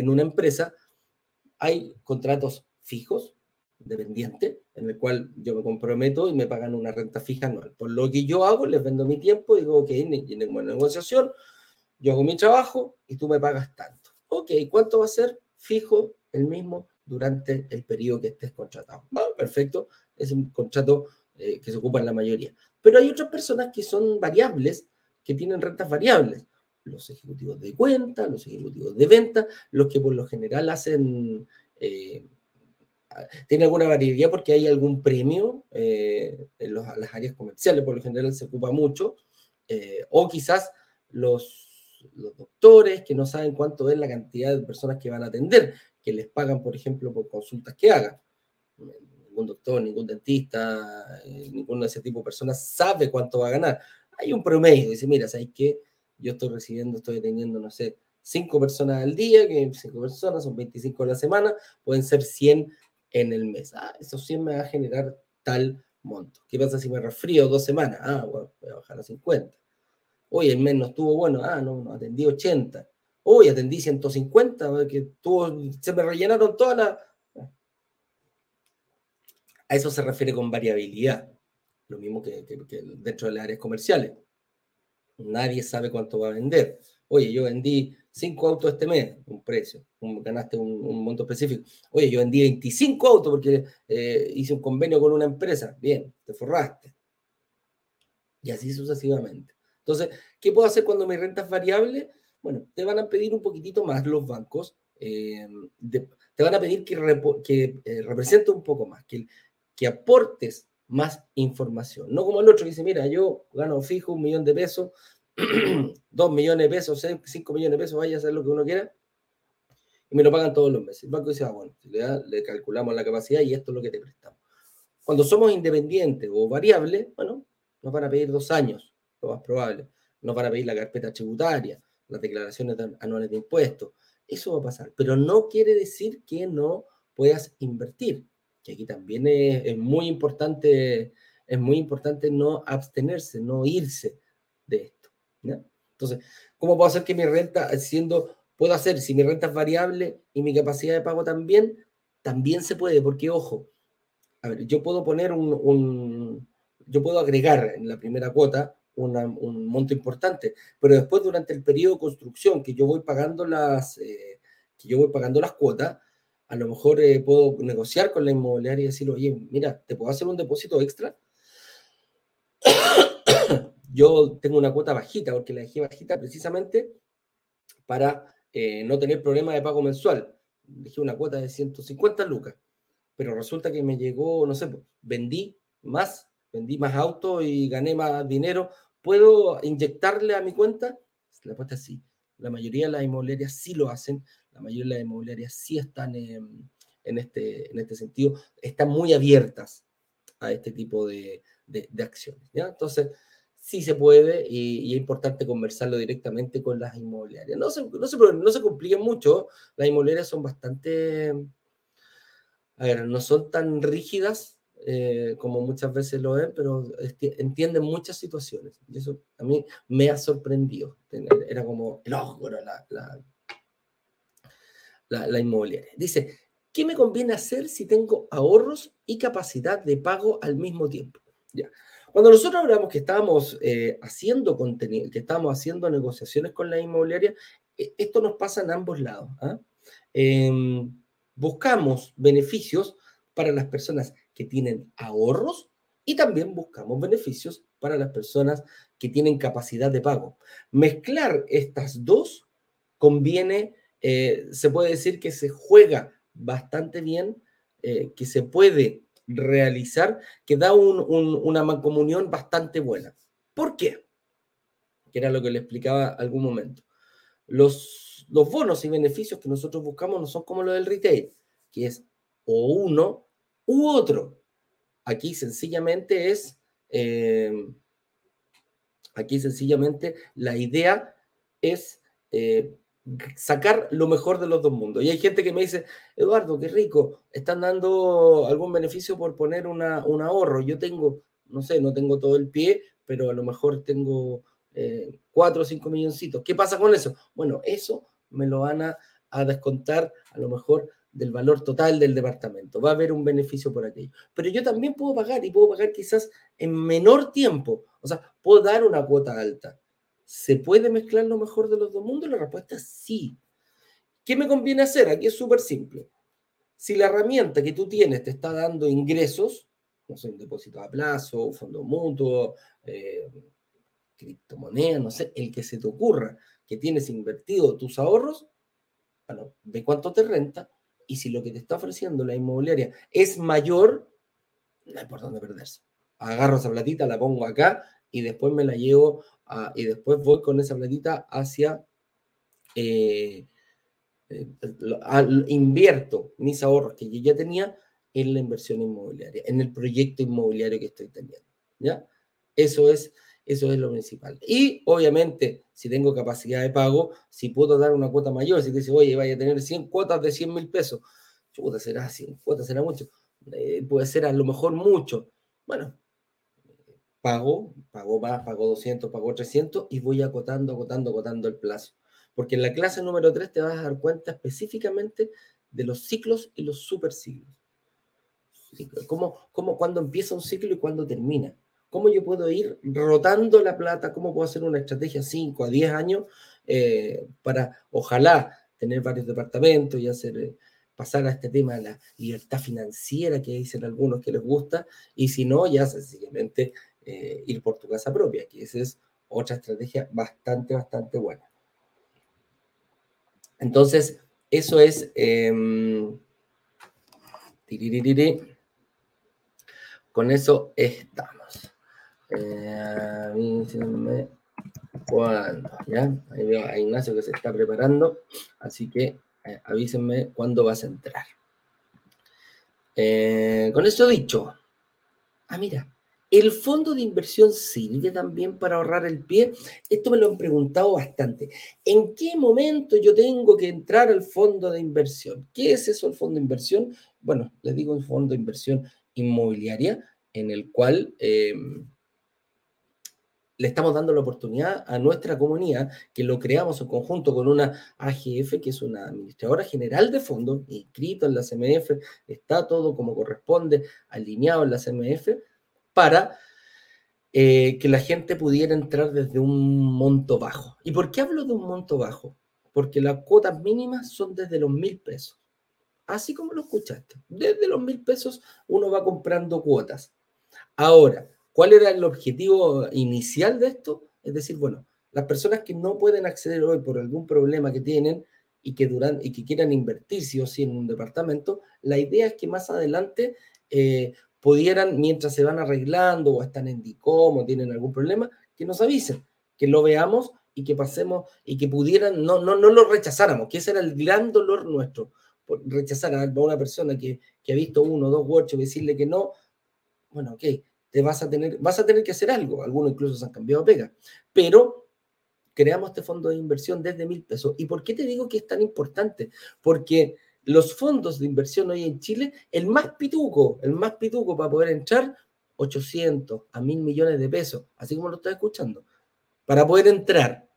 una empresa, hay contratos fijos, dependientes, en el cual yo me comprometo y me pagan una renta fija anual. Por lo que yo hago, les vendo mi tiempo, digo, ok, en una negociación, yo hago mi trabajo y tú me pagas tanto. Ok, ¿cuánto va a ser? Fijo, el mismo, durante el periodo que estés contratado. Ah, perfecto, es un contrato eh, que se ocupa en la mayoría. Pero hay otras personas que son variables, que tienen rentas variables. Los ejecutivos de cuenta, los ejecutivos de venta, los que por lo general hacen, eh, alguna variabilidad porque hay algún premio eh, en las áreas comerciales, por lo general se ocupa mucho, o quizás los doctores que no saben cuánto es la cantidad de personas que van a atender que les pagan, por ejemplo, por consultas que hagan. Ningún doctor, ningún dentista, eh, ninguno de ese tipo de personas sabe cuánto va a ganar. Hay un promedio, dice, mira, ¿sabes qué? Yo estoy recibiendo, estoy atendiendo, no sé, cinco personas al día, que cinco personas son 25 a la semana, pueden ser 100 en el mes. Ah, esos 100 me va a generar tal monto. ¿Qué pasa si me resfrío dos semanas? Ah, bueno, voy a bajar a 50. Oye, el mes no estuvo bueno. Ah, no, no atendí 80. Uy, atendí 150, que se me rellenaron todas las... A eso se refiere con variabilidad, lo mismo que, dentro de las áreas comerciales. Nadie sabe cuánto va a vender. Oye, yo vendí 5 autos este mes, un precio, ganaste un, monto específico. Oye, yo vendí 25 autos porque eh, hice un convenio con una empresa. Bien, te forraste. Y así sucesivamente. Entonces, ¿qué puedo hacer cuando mi renta es variable? Bueno, te van a pedir un poquitito más los bancos, eh, te van a pedir que, eh, represente un poco más, que, que aportes más información. No como el otro que dice, mira, yo gano fijo un millón de pesos, dos millones de pesos, cinco millones de pesos, vaya a hacer lo que uno quiera, y me lo pagan todos los meses. El banco dice, ah, bueno, le, le calculamos la capacidad y esto es lo que te prestamos. Cuando somos independientes o variables, bueno, nos van a pedir dos años, lo más probable. Nos van a pedir la carpeta tributaria, las declaraciones anuales de impuestos. Eso va a pasar, pero no quiere decir que no puedas invertir, que aquí también es, muy importante, es muy importante no abstenerse, no irse de esto. Entonces, ¿cómo puedo hacer que mi renta, siendo, puedo hacer, si mi renta es variable y mi capacidad de pago también, también se puede, porque ojo, a ver, yo puedo poner un, yo puedo agregar en la primera cuota un monto importante, pero después durante el periodo de construcción que yo voy pagando las, eh, que yo voy pagando las cuotas, a lo mejor eh, puedo negociar con la inmobiliaria y decir, oye, mira, ¿te puedo hacer un depósito extra? yo tengo una cuota bajita, porque la dejé bajita precisamente para eh, no tener problema de pago mensual. Dejé una cuota de 150 lucas, pero resulta que me llegó, no sé, vendí más vendí más autos y gané más dinero, ¿puedo inyectarle a mi cuenta? La respuesta es sí. La mayoría de las inmobiliarias sí lo hacen, la mayoría de las inmobiliarias sí están en, este, en este sentido, están muy abiertas a este tipo de, acciones. Entonces, sí se puede y, es importante conversarlo directamente con las inmobiliarias. No se, no, se, no se compliquen mucho, las inmobiliarias son bastante, a ver, no son tan rígidas eh, como muchas veces lo ven, pero entienden muchas situaciones. Y eso a mí me ha sorprendido. Era como el la, la, inmobiliaria. Dice, ¿qué me conviene hacer si tengo ahorros y capacidad de pago al mismo tiempo? Ya. Cuando nosotros hablamos que estábamos eh, haciendo contenido, que estábamos haciendo negociaciones con la inmobiliaria, e, esto nos pasa en ambos lados. ¿ah? Em, buscamos beneficios para las personas que tienen ahorros y también buscamos beneficios para las personas que tienen capacidad de pago. Mezclar estas dos conviene, eh, se puede decir que se juega bastante bien, eh, que se puede realizar, que da una mancomunión bastante buena. ¿Por qué? Que era lo que le explicaba algún momento. Los, los bonos y beneficios que nosotros buscamos no son como los del retail, que es o uno u otro. Aquí sencillamente es, eh, aquí sencillamente la idea es eh, sacar lo mejor de los dos mundos. Y hay gente que me dice, Eduardo, qué rico, están dando algún beneficio por poner una, un ahorro. Yo tengo, no sé, no tengo todo el pie, pero a lo mejor tengo eh, cuatro o cinco milloncitos. ¿Qué pasa con eso? Bueno, eso me lo van a descontar a lo mejor del valor total del departamento. Va a haber un beneficio por aquello. Pero yo también puedo pagar y puedo pagar quizás en menor tiempo. O sea, puedo dar una cuota alta. ¿Se puede mezclar lo mejor de los dos mundos? La respuesta es sí. ¿Qué me conviene hacer? Aquí es súper simple. Si la herramienta que tú tienes te está dando ingresos, no sé, un depósito a plazo, fondo mutuo, eh, criptomoneda, no sé, el que se te ocurra, que tienes invertido tus ahorros, bueno, ve cuánto te renta y si lo que te está ofreciendo la inmobiliaria es mayor, no hay por dónde perderse. Agarro esa platita, la pongo acá y después me la llevo y después voy con esa platita hacia... Eh, eh, invierto mis ahorros que yo ya tenía en la inversión inmobiliaria, en el proyecto inmobiliario que estoy teniendo. ¿Ya? Eso es, eso es lo principal. Y obviamente, si tengo capacidad de pago, si puedo dar una cuota mayor, si dice, oye, vaya a tener 100 cuotas de 100 mil pesos, chuta, será 100 cuotas, será mucho. Eh, puede ser a lo mejor mucho. Bueno, pago, pago más, pago 200, pago 300 y voy acotando, acotando, acotando el plazo. Porque en la clase número 3 te vas a dar cuenta específicamente de los ciclos y los superciclos. Cómo, cómo, cuándo empieza un ciclo y cuándo termina cómo yo puedo ir rotando la plata, cómo puedo hacer una estrategia 5 a 10 años eh, para, ojalá, tener varios departamentos y hacer, eh, pasar a este tema de la libertad financiera que dicen algunos que les gusta, y si no, ya sencillamente eh, ir por tu casa propia, que esa es otra estrategia bastante, bastante buena. Entonces, eso es... Em, con eso estamos. Eh, cuándo, ¿ya? Ahí veo a Ignacio que se está preparando, así que eh, avísenme cuándo vas a entrar. Eh, con eso dicho, ah, mira, ¿el fondo de inversión sirve también para ahorrar el pie? Esto me lo han preguntado bastante. ¿En qué momento yo tengo que entrar al fondo de inversión? ¿Qué es eso el fondo de inversión? Bueno, les digo un fondo de inversión inmobiliaria en el cual... Eh, le estamos dando la oportunidad a nuestra comunidad, que lo creamos en conjunto con una AGF, que es una administradora general de fondos, inscrito en la CMF, está todo como corresponde, alineado en la CMF, para eh, que la gente pudiera entrar desde un monto bajo. ¿Y por qué hablo de un monto bajo? Porque las cuotas mínimas son desde los mil pesos. Así como lo escuchaste. Desde los mil pesos uno va comprando cuotas. Ahora, ¿Cuál era el objetivo inicial de esto? Es decir, bueno, las personas que no pueden acceder hoy por algún problema que tienen y que, duran, y que quieran invertir sí o sí en un departamento, la idea es que más adelante eh, pudieran, mientras se van arreglando o están en DICOM o tienen algún problema, que nos avisen, que lo veamos y que pasemos y que pudieran, no, no, no lo rechazáramos, que ese era el gran dolor nuestro, rechazar a una persona que, que ha visto uno dos workshops, decirle que no, bueno, ok, te vas a tener, vas a tener que hacer algo. Algunos incluso se han cambiado pega. Pero creamos este fondo de inversión desde mil pesos. ¿Y por qué te digo que es tan importante? Porque los fondos de inversión hoy en Chile, el más pituco, el más pituco para poder entrar, 800 a mil millones de pesos, así como lo estás escuchando, para poder entrar.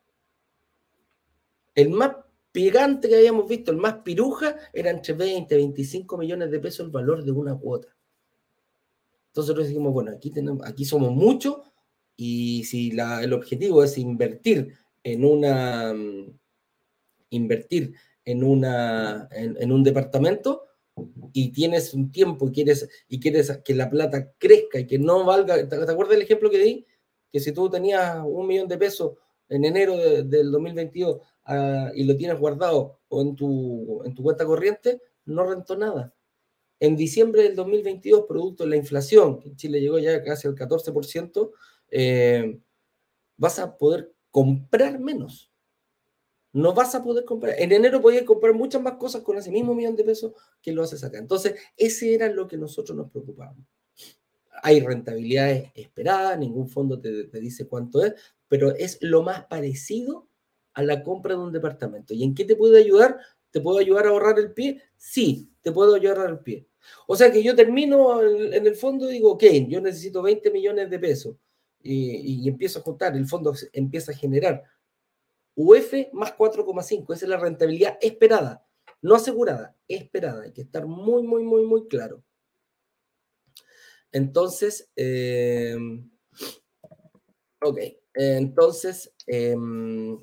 El más pegante que habíamos visto, el más piruja, era entre 20 25 millones de pesos el valor de una cuota. Entonces nosotros decimos, bueno, aquí, tenemos, aquí somos muchos y si el objetivo es invertir en una, mm, invertir en, una, en, un departamento y tienes un tiempo y quieres, y quieres que la plata crezca y que no valga, ¿te, acuerdas del ejemplo que di? Que si tú tenías un millón de pesos en enero del 2022 ah, y lo tienes guardado o en tu, en tu cuenta corriente, no rentó nada. En diciembre del 2022, producto de la inflación, que en Chile llegó ya casi al 14%, eh, vas a poder comprar menos. No vas a poder comprar. En enero podías comprar muchas más cosas con ese mismo millón de pesos que lo haces acá. Entonces, ese era lo que nosotros nos preocupábamos. Hay rentabilidades esperadas, ningún fondo te, te dice cuánto es, pero es lo más parecido a la compra de un departamento. ¿Y en qué te puede ayudar? ¿Te puedo ayudar a ahorrar el pie? Sí, te puedo ayudar al pie. O sea que yo termino en el fondo y digo, ok, yo necesito 20 millones de pesos y, empiezo a juntar, el fondo empieza a generar UF más 4,5, esa es la rentabilidad esperada, no asegurada, esperada, hay que estar muy, muy, muy, muy claro. Entonces, em, ok, entonces, em,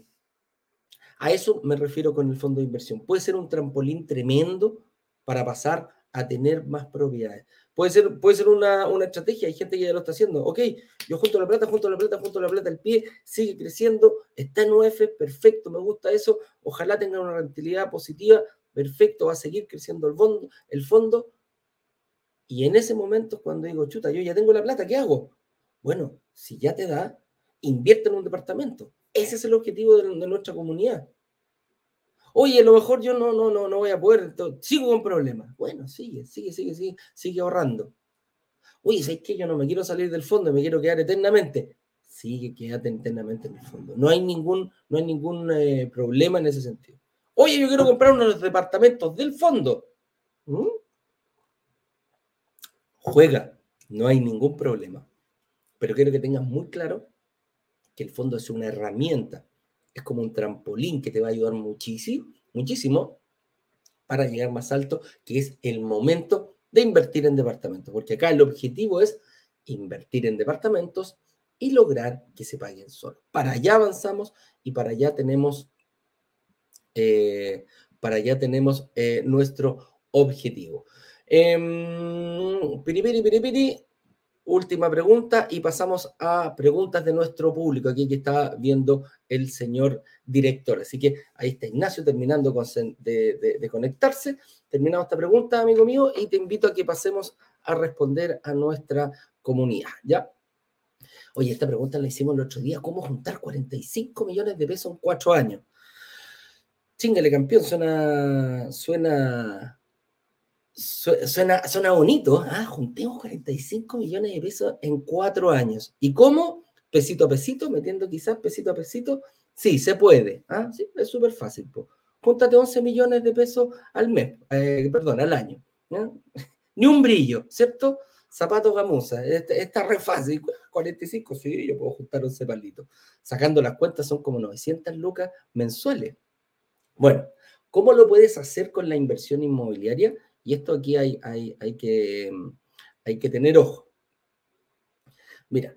a eso me refiero con el fondo de inversión. Puede ser un trampolín tremendo para pasar a tener más propiedades. Puede ser, puede ser una, estrategia, hay gente que ya lo está haciendo. Ok, yo junto la plata, junto la plata, junto la plata, el pie sigue creciendo, está en UF, perfecto, me gusta eso, ojalá tenga una rentabilidad positiva, perfecto, va a seguir creciendo el fondo, el fondo. Y en ese momento, cuando digo, chuta, yo ya tengo la plata, ¿qué hago? Bueno, si ya te da, invierte en un departamento. Ese es el objetivo de nuestra comunidad. Oye, a lo mejor yo no, no, no, no voy a poder, sigo con problemas. Bueno, sigue, sigue, sigue, sigue, sigue ahorrando. Oye, ¿sabes qué? Yo no me quiero salir del fondo, me quiero quedar eternamente. Sigue, quédate eternamente en el fondo. No hay ningún, no hay ningún eh, problema en ese sentido. Oye, yo quiero comprar uno de los departamentos del fondo. ¿Mm? Juega, no hay ningún problema. Pero quiero que tengas muy claro que el fondo es una herramienta es como un trampolín que te va a ayudar muchísimo, muchísimo para llegar más alto, que es el momento de invertir en departamentos, porque acá el objetivo es invertir en departamentos y lograr que se paguen solo. Para allá avanzamos y para allá tenemos, eh, para allá tenemos eh, nuestro objetivo. Piri, última pregunta y pasamos a preguntas de nuestro público, aquí que está viendo el señor director. Así que ahí está Ignacio terminando de, de conectarse. Terminamos esta pregunta, amigo mío, y te invito a que pasemos a responder a nuestra comunidad, ¿ya? Oye, esta pregunta la hicimos el otro día, ¿cómo juntar 45 millones de pesos en cuatro años? Chingale, campeón, suena, suena, suena, suena bonito. Ah, juntemos 45 millones de pesos en cuatro años. ¿Y cómo? Pesito a pesito, metiendo quizás pesito a pesito. Sí, se puede. ¿ah? Sí, es súper fácil. Po. Júntate 11 millones de pesos al mes, eh, perdón, al año. Ni un brillo, ¿cierto? Zapatos gamuza, este, está re fácil. 45, sí, yo puedo juntar 11 palitos. Sacando las cuentas son como 900 lucas mensuales. Bueno, ¿cómo lo puedes hacer con la inversión inmobiliaria? Y esto aquí hay, hay, hay, que, hay que tener ojo. Mira,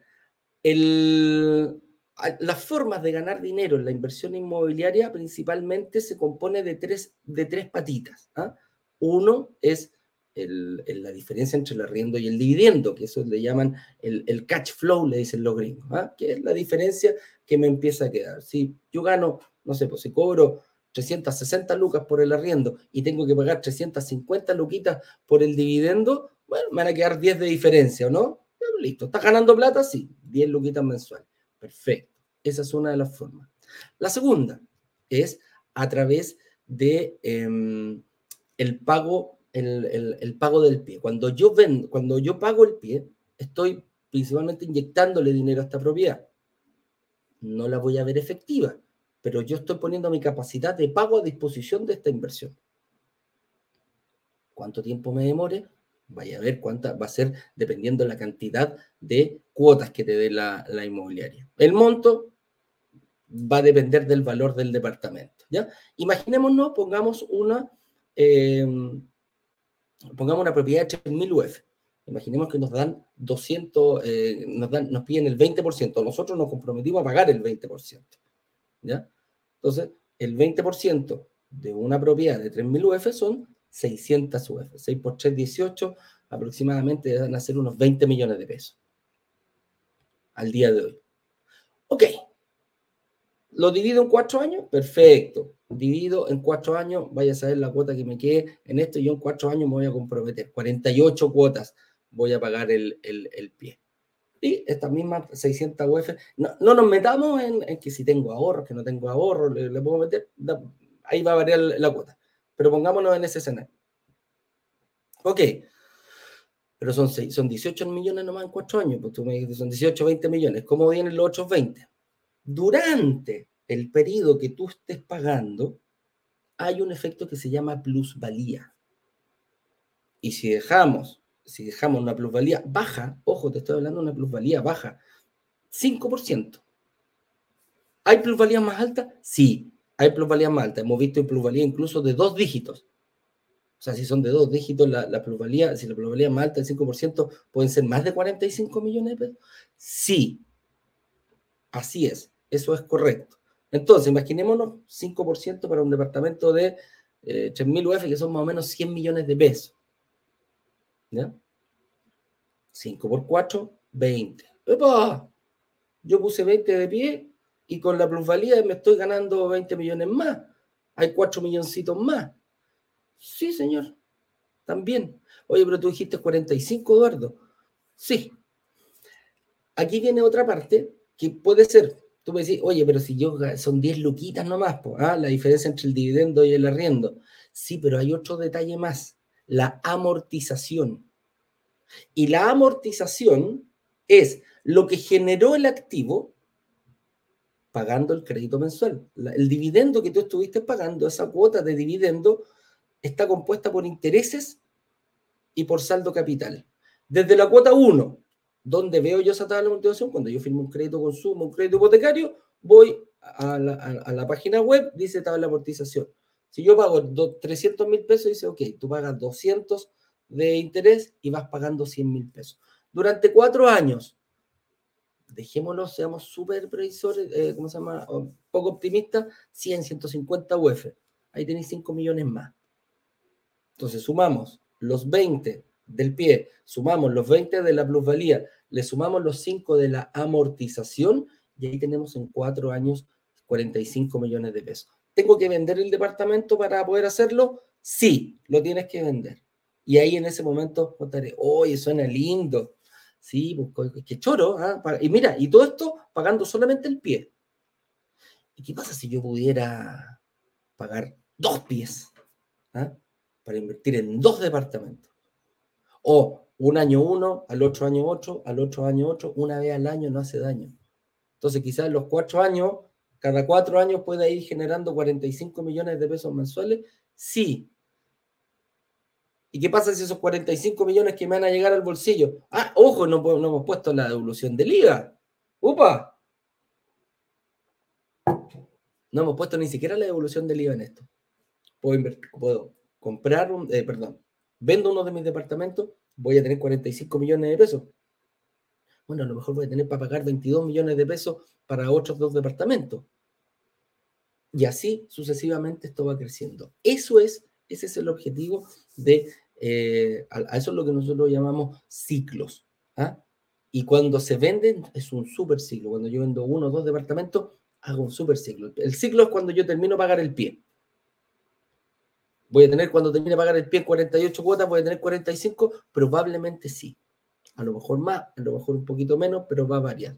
las formas de ganar dinero en la inversión inmobiliaria principalmente se compone de tres, de tres patitas. ¿ah? Uno es la diferencia entre el arriendo y el dividendo, que eso le llaman el, el catch flow, le dicen los gringos, ¿ah? que es la diferencia que me empieza a quedar. Si yo gano, no sé, pues si cobro 360 lucas por el arriendo y tengo que pagar 350 luquitas por el dividendo, bueno, me van a quedar 10 de diferencia, ¿o no? listo, ¿estás ganando plata? Sí, 10 luquitas mensuales. Perfecto. Esa es una de las formas. La segunda es a través de em, el pago el, pago del pie. Cuando yo, ven, cuando yo pago el pie, estoy principalmente inyectándole dinero a esta propiedad. No la voy a ver efectiva, pero yo estoy poniendo mi capacidad de pago a disposición de esta inversión. ¿Cuánto tiempo me demore? Vaya a ver cuánta va a ser dependiendo de la cantidad de cuotas que te dé la, inmobiliaria. El monto va a depender del valor del departamento. ¿ya? Imaginémonos, pongamos una, eh, pongamos una propiedad de 3.000 UF. Imaginemos que nos dan 200, eh, nos, dan, nos piden el 20%. Nosotros nos comprometimos a pagar el 20%. ¿Ya? Entonces, el 20% de una propiedad de 3.000 UF son 600 UF. 6 por 3, 18, aproximadamente van a ser unos 20 millones de pesos al día de hoy. Ok. ¿Lo divido en cuatro años? Perfecto divido en cuatro años, vaya a saber la cuota que me quede en esto, yo en cuatro años me voy a comprometer, 48 cuotas voy a pagar el, pie. Y estas mismas 600 UF, no, no nos metamos en, que si tengo ahorros, que no tengo ahorros, le, puedo meter, ahí va a variar la cuota, pero pongámonos en ese escenario. Ok, pero son, son 18 millones nomás en cuatro años, pues tú me son 18, 20 millones, ¿cómo vienen los otros 20? Durante el periodo que tú estés pagando, hay un efecto que se llama plusvalía. Y si dejamos, si dejamos una plusvalía baja, ojo, te estoy hablando de una plusvalía baja, 5%. ¿Hay plusvalía más alta? Sí, hay plusvalía más alta. Hemos visto plusvalía incluso de dos dígitos. O sea, si son de dos dígitos, la, plusvalía, si la plusvalía es más alta, el 5%, ¿pueden ser más de 45 millones de pesos? Sí, así es, eso es correcto. Entonces, imaginémonos 5% para un departamento de eh, 3.000 UF, que son más o menos 100 millones de pesos. ¿Ya? 5 por 4, 20. ¡Epa! Yo puse 20 de pie y con la plusvalía me estoy ganando 20 millones más. Hay 4 milloncitos más. Sí, señor. También. Oye, pero tú dijiste 45, Eduardo. Sí. Aquí viene otra parte que puede ser Tú me decís, oye, pero si yo son 10 luquitas nomás, pues, la diferencia entre el dividendo y el arriendo. Sí, pero hay otro detalle más, la amortización. Y la amortización es lo que generó el activo pagando el crédito mensual. el dividendo que tú estuviste pagando, esa cuota de dividendo, está compuesta por intereses y por saldo capital. Desde la cuota 1 ¿Dónde veo yo esa tabla de amortización? Cuando yo firmo un crédito consumo, un crédito hipotecario, voy a la, página web, dice tabla de amortización. Si yo pago 300 mil pesos, dice, ok, tú pagas 200 de interés y vas pagando 100 mil pesos. Durante cuatro años, dejémoslo, seamos súper previsores, eh, ¿cómo se llama? poco optimistas, 100, 150 UF. Ahí tenéis 5 millones más. Entonces sumamos los 20 del pie, sumamos los 20 de la plusvalía, le sumamos los 5 de la amortización y ahí tenemos en cuatro años 45 millones de pesos. ¿Tengo que vender el departamento para poder hacerlo? Sí, lo tienes que vender. Y ahí en ese momento contaré, oye, suena lindo. Sí, pues qué choro. ¿ah? Y mira, y todo esto pagando solamente el pie. ¿Y qué pasa si yo pudiera pagar dos pies ¿ah? para invertir en dos departamentos? O un año uno, al otro año otro, al otro año otro, una vez al año no hace daño. Entonces quizás los cuatro años, cada cuatro años puede ir generando 45 millones de pesos mensuales. Sí. ¿Y qué pasa si esos 45 millones que me van a llegar al bolsillo? Ah, ojo, no, no hemos puesto la devolución del IVA. ¡Upa! No hemos puesto ni siquiera la devolución del IVA en esto. Puedo, puedo comprar un, eh, perdón, vendo uno de mis departamentos, voy a tener 45 millones de pesos. Bueno, a lo mejor voy a tener para pagar 22 millones de pesos para otros dos departamentos. Y así sucesivamente esto va creciendo. Eso es, ese es el objetivo de, eh, eso es lo que nosotros llamamos ciclos. ¿ah? Y cuando se venden es un super ciclo. Cuando yo vendo uno o dos departamentos, hago un super ciclo. El ciclo es cuando yo termino pagar el pie. Voy a tener, cuando termine de pagar el pie, 48 cuotas, voy a tener 45, probablemente sí. A lo mejor más, a lo mejor un poquito menos, pero va a variar.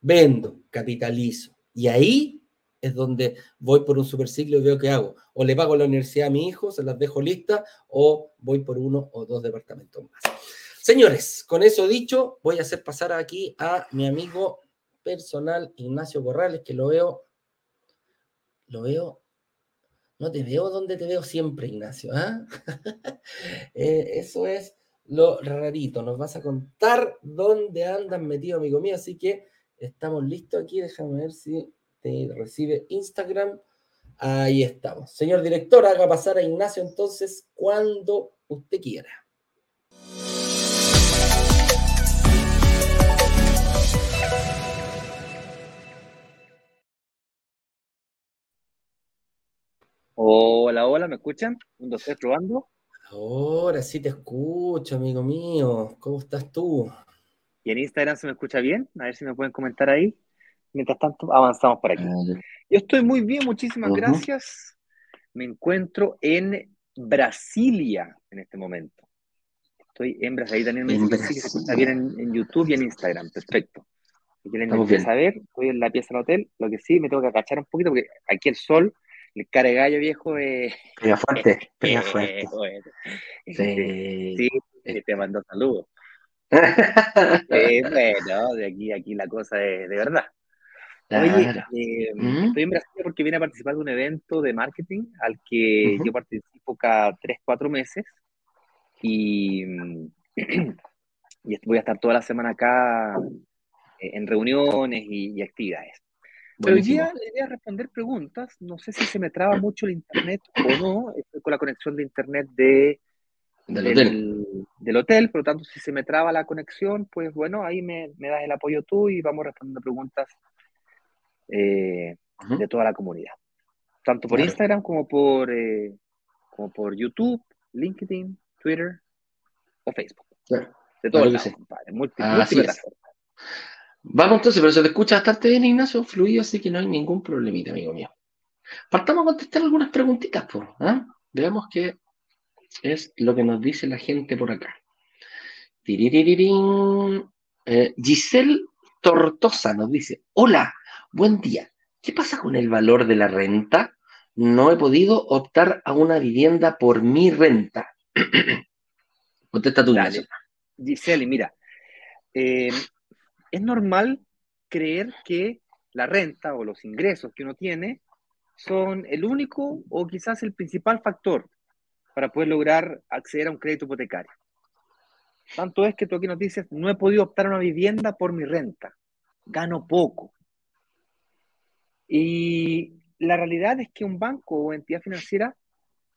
Vendo, capitalizo. Y ahí es donde voy por un super ciclo y veo qué hago. O le pago la universidad a mi hijo, se las dejo listas, o voy por uno o dos departamentos más. Señores, con eso dicho, voy a hacer pasar aquí a mi amigo personal, Ignacio Corrales, que lo veo, lo veo, no te veo donde te veo siempre, Ignacio. ¿ah? Eh, eso es lo rarito. Nos vas a contar dónde andan metido, amigo mío. Así que estamos listos aquí. Déjame ver si te recibe Instagram. Ahí estamos. Señor director, haga pasar a Ignacio entonces cuando usted quiera. Hola, hola, ¿me escuchan? Un, dos, tres, probando. Ahora sí te escucho, amigo mío. ¿Cómo estás tú? ¿Y en Instagram se me escucha bien? A ver si me pueden comentar ahí. Mientras tanto, avanzamos por aquí. Ah, Yo estoy muy bien, muchísimas gracias. Me encuentro en Brasilia en este momento. Estoy en Brasilia. Ahí también me dice que se escucha bien en, YouTube y en Instagram. Perfecto. Si quieren saber, estoy en la pieza del hotel. Lo que sí, me tengo que agachar un poquito porque aquí el sol el caregallo viejo es. Pega fuerte, pega fuerte. sí, sí, te mando saludos. bueno, de aquí aquí la cosa es de verdad. Oye, eh, ¿Mm? estoy en Brasil porque vine a participar de un evento de marketing al que yo participo cada 3, 4 meses y, y voy a estar toda la semana acá eh, en reuniones y actividades. Pero hoy día le voy a responder preguntas. No sé si se me traba mucho el internet o no. Estoy con la conexión de internet de, del, hotel. del, hotel. Por lo tanto, si se me traba la conexión, pues bueno, ahí me, me das el apoyo tú y vamos respondiendo preguntas eh, de toda la comunidad. Tanto por Instagram como por, eh, como por YouTube, LinkedIn, Twitter o Facebook. De todo el Vamos entonces, pero se te escucha bastante bien, Ignacio, fluido, así que no hay ningún problemita, amigo mío. Partamos a contestar algunas preguntitas, pues. Veamos qué es lo que nos dice la gente por acá. Eh, Giselle Tortosa nos dice, hola, buen día. ¿Qué pasa con el valor de la renta? No he podido optar a una vivienda por mi renta. Contesta tú, Ignacio. Giselle, mira, eh, es normal creer que la renta o los ingresos que uno tiene son el único o quizás el principal factor para poder lograr acceder a un crédito hipotecario. Tanto es que tú aquí nos dices, no he podido optar a una vivienda por mi renta, gano poco. Y la realidad es que un banco o entidad financiera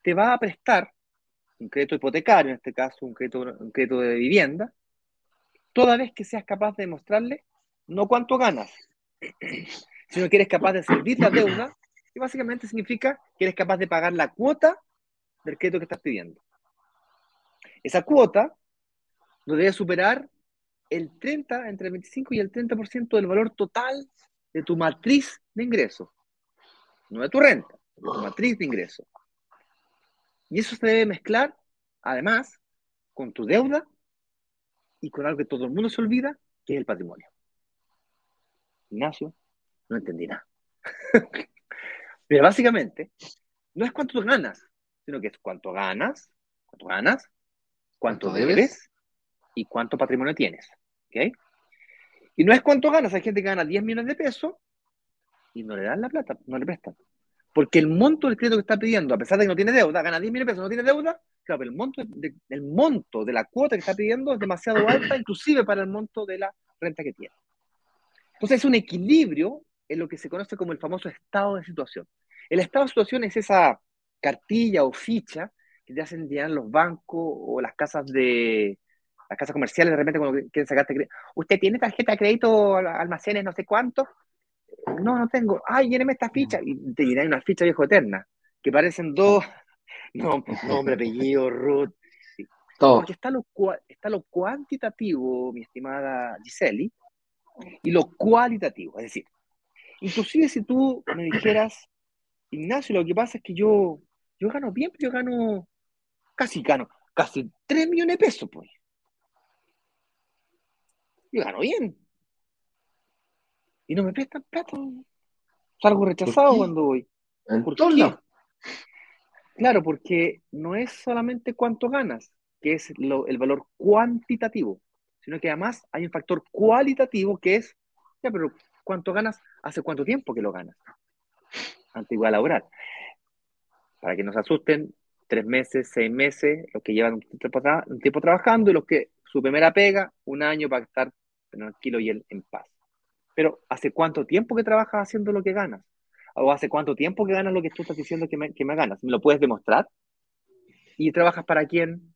te va a prestar un crédito hipotecario, en este caso un crédito, un crédito de vivienda, toda vez que seas capaz de demostrarle no cuánto ganas, sino que eres capaz de servir la deuda, y básicamente significa que eres capaz de pagar la cuota del crédito que estás pidiendo. esa cuota no debe superar el 30, entre el 25 y el 30% del valor total de tu matriz de ingresos. No de tu renta, de tu matriz de ingresos. Y eso se debe mezclar, además, con tu deuda y con algo que todo el mundo se olvida, que es el patrimonio. Ignacio, no entendí nada. Pero básicamente, no es cuánto ganas, sino que es cuánto ganas, cuánto ganas, cuánto, debes? y cuánto patrimonio tienes. ¿okay? Y no es cuánto ganas, hay gente que gana 10 millones de pesos y no le dan la plata, no le prestan. Porque el monto del crédito que está pidiendo, a pesar de que no tiene deuda, gana 10 millones de pesos, no tiene deuda, claro, pero el monto, de, el monto de la cuota que está pidiendo es demasiado alta, inclusive para el monto de la renta que tiene. Entonces es un equilibrio en lo que se conoce como el famoso estado de situación. El estado de situación es esa cartilla o ficha que te hacen llenar los bancos o las casas de las casas comerciales de repente cuando quieren sacarte crédito. ¿Usted tiene tarjeta de crédito, almacenes, no sé cuánto? No, no tengo. Ay, lléneme esta ficha. Y te llenan una ficha viejo eterna, que parecen dos, no, nombre, apellido, root. Todo. Porque está lo, está lo cuantitativo, mi estimada Giseli, y lo cualitativo. Es decir, inclusive si tú me dijeras, Ignacio, lo que pasa es que yo, yo gano bien, pero yo gano, casi gano, casi 3 millones de pesos, pues. Yo gano bien. Y no me prestan plata. Salgo rechazado cuando voy. ¿Por qué? Claro, porque no es solamente cuánto ganas, que es el valor cuantitativo, sino que además hay un factor cualitativo que es, ya, pero ¿cuánto ganas? ¿Hace cuánto tiempo que lo ganas? Antigüedad laboral. Para que no se asusten, tres meses, seis meses, los que llevan un tiempo, trabajando y los que su primera pega, un año para estar tranquilo y en paz. Pero ¿hace cuánto tiempo que trabajas haciendo lo que ganas? ¿O hace cuánto tiempo que ganas lo que tú estás diciendo que me, ganas? ¿Me lo puedes demostrar? ¿Y trabajas para quién?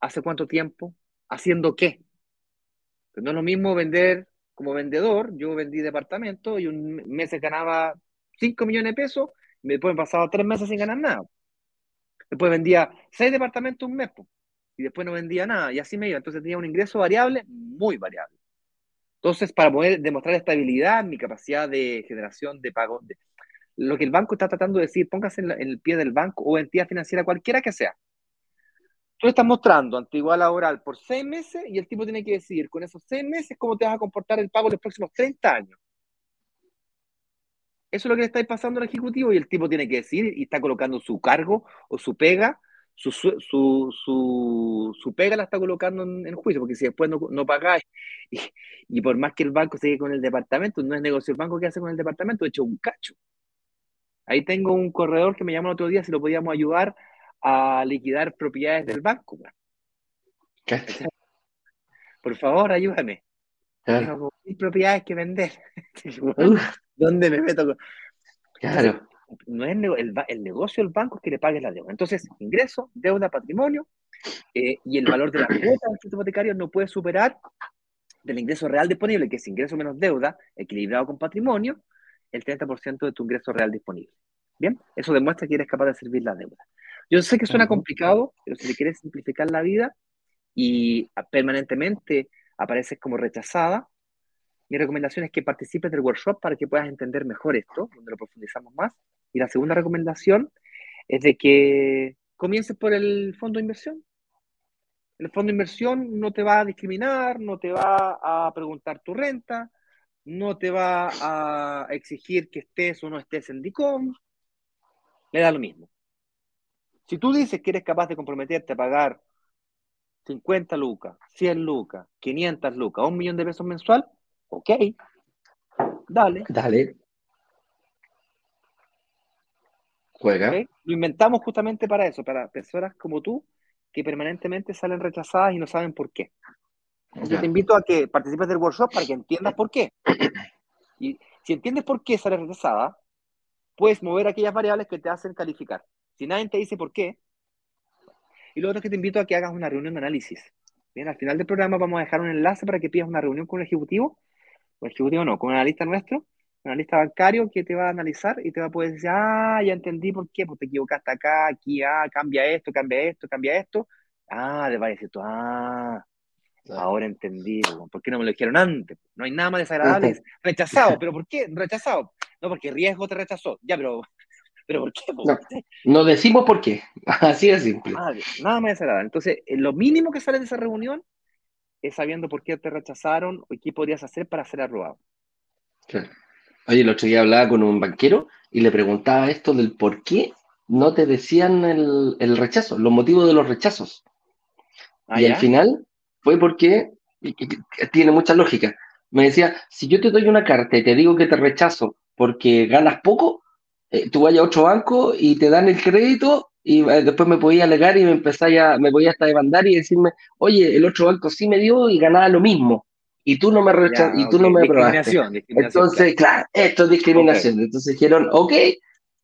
¿Hace cuánto tiempo? ¿Haciendo qué? Pues no es lo mismo vender como vendedor. Yo vendí departamento y un mes ganaba 5 millones de pesos y después me pasaba tres meses sin ganar nada. Después vendía seis departamentos un mes y después no vendía nada y así me iba. Entonces tenía un ingreso variable muy variable. Entonces, para poder demostrar estabilidad, mi capacidad de generación de pago, lo que el banco está tratando de decir, póngase en, el pie del banco o entidad financiera, cualquiera que sea. Tú estás mostrando antigüedad laboral por seis meses y el tipo tiene que decidir con esos seis meses cómo te vas a comportar el pago en los próximos 30 años. Eso es lo que le está pasando al ejecutivo y el tipo tiene que decir y está colocando su cargo o su pega su, su, su, pega la está colocando en, juicio, porque si después no, no pagáis, y, por más que el banco sigue con el departamento, no es negocio el banco que hace con el departamento, de hecho un cacho. Ahí tengo un corredor que me llamó el otro día si lo podíamos ayudar a liquidar propiedades del banco. ¿Qué? Por favor, ayúdame. Tengo propiedades que vender. ¿Dónde me meto? Claro no es el, negocio del banco es que le pague la deuda. Entonces, ingreso, deuda, patrimonio, eh, y el valor de la cuota del crédito hipotecario no puede superar del ingreso real disponible, que es ingreso menos deuda, equilibrado con patrimonio, el 30% de tu ingreso real disponible. Bien, eso demuestra que eres capaz de servir la deuda. Yo sé que suena complicado, pero si le quieres simplificar la vida y permanentemente apareces como rechazada, mi recomendación es que participes del workshop para que puedas entender mejor esto, donde lo profundizamos más. Y la segunda recomendación es de que comiences por el fondo de inversión. El fondo de inversión no te va a discriminar, no te va a preguntar tu renta, no te va a exigir que estés o no estés en DICOM, le da lo mismo. Si tú dices que eres capaz de comprometerte a pagar 50 lucas, 100 lucas, 500 lucas, un millón de pesos mensual, ok, dale. Dale. Juega. Lo inventamos justamente para eso, para personas como tú que permanentemente salen rechazadas y no saben por qué. Yo te invito a que participes del workshop para que entiendas por qué. Y si entiendes por qué sales rechazada, puedes mover aquellas variables que te hacen calificar. Si nadie te dice por qué, y lo otro es que te invito a que hagas una reunión de análisis. Bien, al final del programa vamos a dejar un enlace para que pidas una reunión con un ejecutivo, o ejecutivo no, con un analista nuestro, analista bancario que te va a analizar y te va a poder decir, ah, ya entendí por qué, pues te equivocaste acá, aquí, ah, cambia esto, cambia esto, cambia esto. Ah, te va a decir tú, ah, ahora entendí, ¿por qué no me lo dijeron antes? No hay nada más desagradable, rechazado, pero ¿por qué? Rechazado. No, porque riesgo te rechazó. Ya, pero, pero ¿por qué? No, decimos por qué, así de simple. nada más desagradable. Entonces, eh, lo mínimo que sale de esa reunión es sabiendo por qué te rechazaron y qué podrías hacer para ser aprobado. Claro. Oye, el otro día hablaba con un banquero y le preguntaba esto del por qué no te decían el, rechazo, los motivos de los rechazos. Ah, y al final fue porque, tiene mucha lógica, me decía, si yo te doy una carta y te digo que te rechazo porque ganas poco, eh, tú vayas a otro banco y te dan el crédito y eh, después me podía alegar y me empezáis me podía hasta demandar y decirme, oye, el otro banco sí me dio y ganaba lo mismo y tú no me rechazas, y tú no me aprobaste. Entonces, claro. esto es discriminación. Entonces dijeron, ok,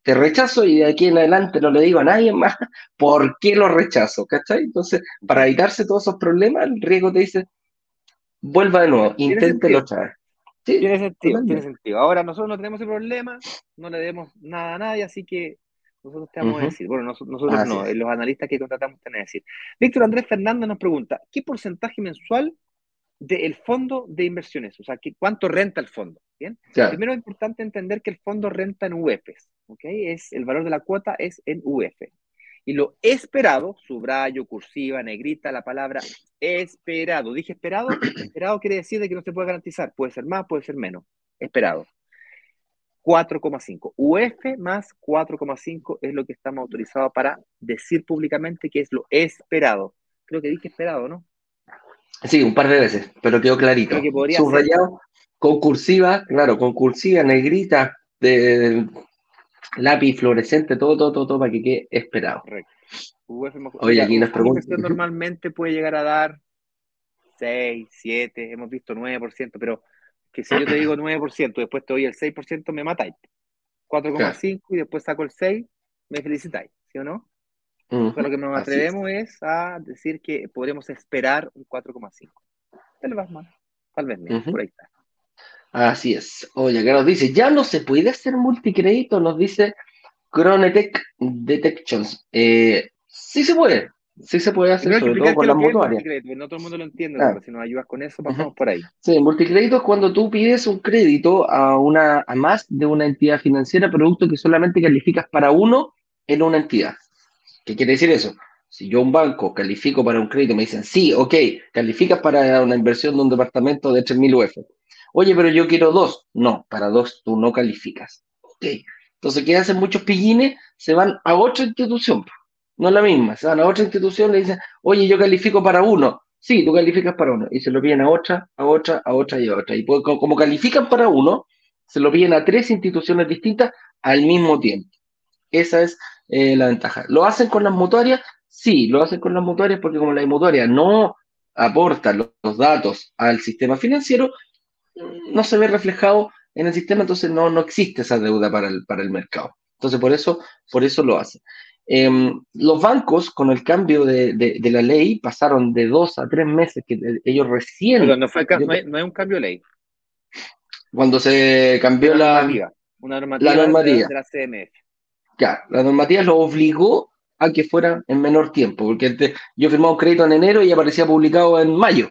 te rechazo y de aquí en adelante no le digo a nadie más por qué lo rechazo, ¿cachai? Entonces, para evitarse todos esos problemas, el riesgo te dice, vuelva de nuevo, inténtelo otra vez. tiene sentido, tiene sentido. Ahora nosotros no tenemos ese problema, no le demos nada a nadie, así que nosotros te vamos a decir. Bueno, nosotros, no, los analistas que contratamos tenemos que decir. Víctor Andrés Fernández nos pregunta, ¿qué porcentaje mensual del fondo de inversiones, o sea, que, cuánto renta el fondo. ¿bien? Primero es importante entender que el fondo renta en UFs, ¿ok? Es, el valor de la cuota es en UF. Y lo esperado, subrayo, cursiva, negrita, la palabra esperado. Dije esperado, esperado quiere decir de que no se puede garantizar. Puede ser más, puede ser menos. Esperado. 4,5. UF más 4,5 es lo que estamos autorizados para decir públicamente que es lo esperado. Creo que dije esperado, ¿no? Sí, un par de veces, pero quedó clarito. Subrayado, con cursiva, claro, con cursiva, negrita, de lápiz fluorescente, todo, todo, todo, para que quede esperado. Correcto. Oye, aquí nos preguntan. Normalmente puede llegar a dar 6, 7, hemos visto 9%, pero que si yo te digo 9%, después te doy el 6%, me matáis. 4,5 y después saco el 6, me felicitáis, ¿sí o no? Lo que nos atrevemos es. a decir que podremos esperar un 4,5. Tal vez más, tal vez menos, por ahí está. Así es. Oye, que nos dice, ya no se puede hacer multicrédito, nos dice Cronetech Detections. Eh, sí se puede, sí se puede hacer, sobre todo con las mutuarias. No todo el mundo lo entiende, pero si nos ayudas con eso, pasamos por ahí. Sí, multicrédito es cuando tú pides un crédito a, una, a más de una entidad financiera, producto que solamente calificas para uno en una entidad. ¿Qué quiere decir eso? Si yo un banco califico para un crédito, me dicen, sí, ok, calificas para una inversión de un departamento de 3.000 UF. Oye, pero yo quiero dos. No, para dos tú no calificas. Ok. Entonces, ¿qué hacen muchos pillines? Se van a otra institución. No es la misma. Se van a otra institución y le dicen, oye, yo califico para uno. Sí, tú calificas para uno. Y se lo piden a otra, a otra, a otra y a otra. Y pues, como califican para uno, se lo piden a tres instituciones distintas al mismo tiempo. Esa es eh, la ventaja. ¿Lo hacen con las mutuarias? Sí, lo hacen con las mutuarias porque como la mutuaria no aporta los, datos al sistema financiero, no se ve reflejado en el sistema, entonces no, no existe esa deuda para el, para el mercado. Entonces, por eso, por eso lo hacen. Em, los bancos, con el cambio de, de, la ley, pasaron de dos a tres meses que ellos recién... no, fue, no, hay, un cambio de ley. Cuando se cambió la, una normativa, la normativa. De, la CMF. Ya, la normativa lo obligó a que fuera en menor tiempo, porque yo firmaba un crédito en enero y aparecía publicado en mayo.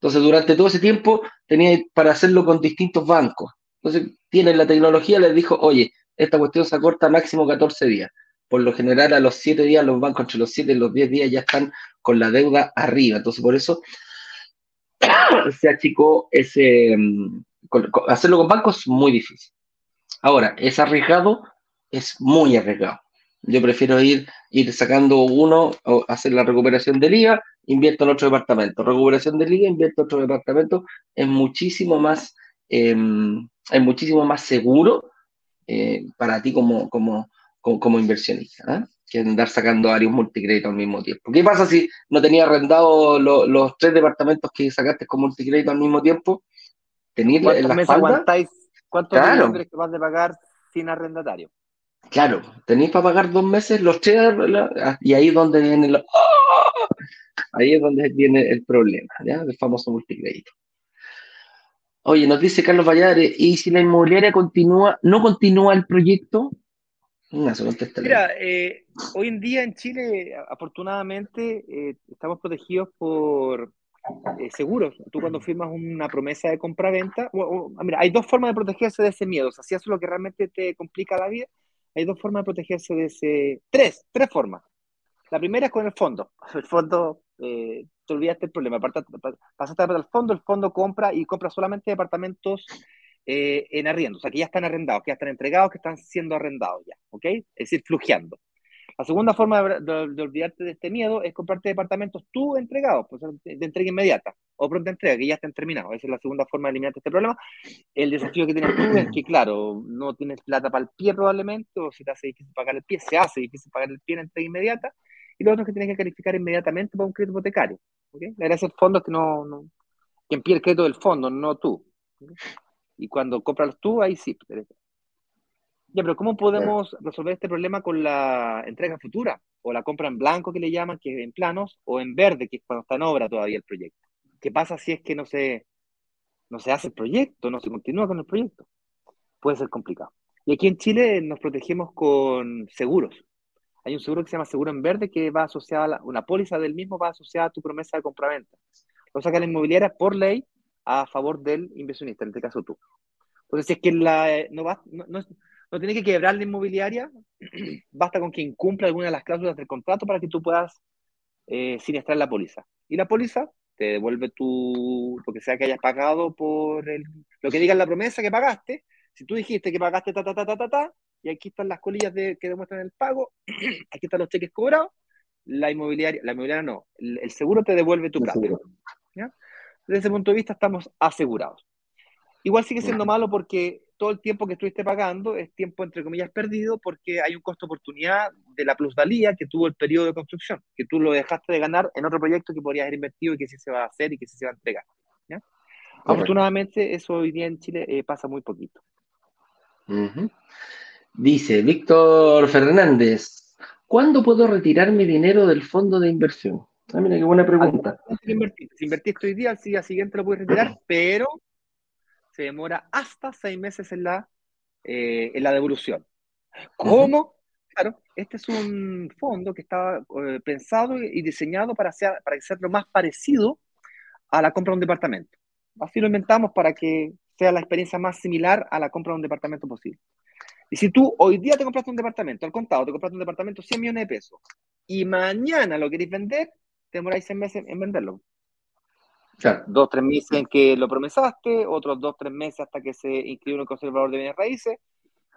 Entonces, durante todo ese tiempo tenía para hacerlo con distintos bancos. Entonces, tienen la tecnología, les dijo, oye, esta cuestión se acorta máximo 14 días. Por lo general, a los 7 días, los bancos entre los 7 y los 10 días ya están con la deuda arriba. Entonces, por eso se achicó ese... Mm, hacerlo con bancos es muy difícil. Ahora, es arriesgado es muy arriesgado. Yo prefiero ir, ir sacando uno, o hacer la recuperación de liga, invierto en otro departamento. Recuperación de liga, invierto en otro departamento. Es muchísimo más, em, es muchísimo más seguro eh, para ti como, como, como, inversionista, ¿eh? que andar sacando varios multicréditos al mismo tiempo. ¿Qué pasa si no tenías arrendado los tres departamentos que sacaste con multicrédito al mismo tiempo? ¿Tenías ¿Cuántos meses aguantáis? ¿Cuántos claro. meses que vas de pagar sin arrendatario? Claro, tenéis para pagar dos meses los tres, y ahí es donde viene lo, ¡oh! ahí es donde viene el problema, ¿ya? El famoso multicrédito. Oye, nos dice Carlos Valladares, ¿y si la inmobiliaria continúa, no continúa el proyecto? No, Mira, eh, hoy en día en Chile, afortunadamente, eh, estamos protegidos por eh, seguros. Tú cuando firmas una promesa de compra-venta, mira, hay dos formas de protegerse de ese miedo. O sea, si eso es lo que realmente te complica la vida, hay dos formas de protegerse de ese... Tres, tres formas. La primera es con el fondo. El fondo, eh, te olvidaste el problema. Pasaste al fondo, el fondo compra y compra solamente departamentos eh, en arriendo, o sea, que ya están arrendados, que ya están entregados, que están siendo arrendados ya, ¿ok? Es decir, flujeando. La segunda forma de, olvidarte de este miedo es comprarte departamentos tú entregados, pues, de entrega inmediata o pronta entrega, que ya estén terminados. Esa es la segunda forma de eliminarte este problema. El desafío que tienes tú es que, claro, no tienes plata para el pie probablemente, o si te hace difícil pagar el pie, se hace difícil pagar el pie en entrega inmediata. Y lo otro es que tienes que calificar inmediatamente para un crédito hipotecario. ¿okay? La gracia del fondo que no, no que el crédito del fondo, no tú. Y cuando compras tú, ahí sí. Ya, pero ¿cómo podemos resolver este problema con la entrega futura? O la compra en blanco que le llaman, que es en planos, o en verde, que es cuando está en obra todavía el proyecto. ¿Qué pasa si es que no se, no se hace el proyecto, no se continúa con el proyecto? Puede ser complicado. Y aquí en Chile nos protegemos con seguros. Hay un seguro que se llama seguro en verde que va asociado a una póliza del mismo va asociada a tu promesa de compraventa. Lo saca la inmobiliaria por ley a favor del inversionista, en este caso tú. Entonces, si es que la, eh, no, va, no, no tiene que quebrar la inmobiliaria, basta con que incumpla alguna de las cláusulas del contrato para que tú puedas eh, siniestrar la póliza. Y la póliza te devuelve tu, lo que sea que hayas pagado por el, lo que diga en la promesa que pagaste. Si tú dijiste que pagaste ta, ta, ta, ta, ta, ta, y aquí están las colillas de, que demuestran el pago, aquí están los cheques cobrados, la inmobiliaria, la inmobiliaria no, el, seguro te devuelve tu plata. Desde ese punto de vista estamos asegurados. Igual sigue siendo malo porque todo el tiempo que estuviste pagando es tiempo, entre comillas, perdido porque hay un costo oportunidad de la plusvalía que tuvo el periodo de construcción, que tú lo dejaste de ganar en otro proyecto que podrías haber invertido y que sí se va a hacer y que sí se va a entregar. Afortunadamente, eso hoy día en Chile eh, pasa muy poquito. Dice Víctor Fernández, ¿cuándo puedo retirar mi dinero del fondo de inversión? Ah, mira, qué buena pregunta. Si invertiste hoy día, al día siguiente lo puedes retirar, pero se demora hasta seis meses en la, eh, en la devolución. ¿Cómo? Claro, este es un fondo que está eh, pensado y diseñado para, hacer, para ser lo más parecido a la compra de un departamento. Así lo inventamos para que sea la experiencia más similar a la compra de un departamento posible. Y si tú hoy día te compraste un departamento, al contado, te compraste un departamento 100 millones de pesos, y mañana lo queréis vender, te demoráis seis meses en venderlo. Dos, tres meses en que lo promesaste, otros dos, tres meses hasta que se inscribió en el conservador de bienes raíces,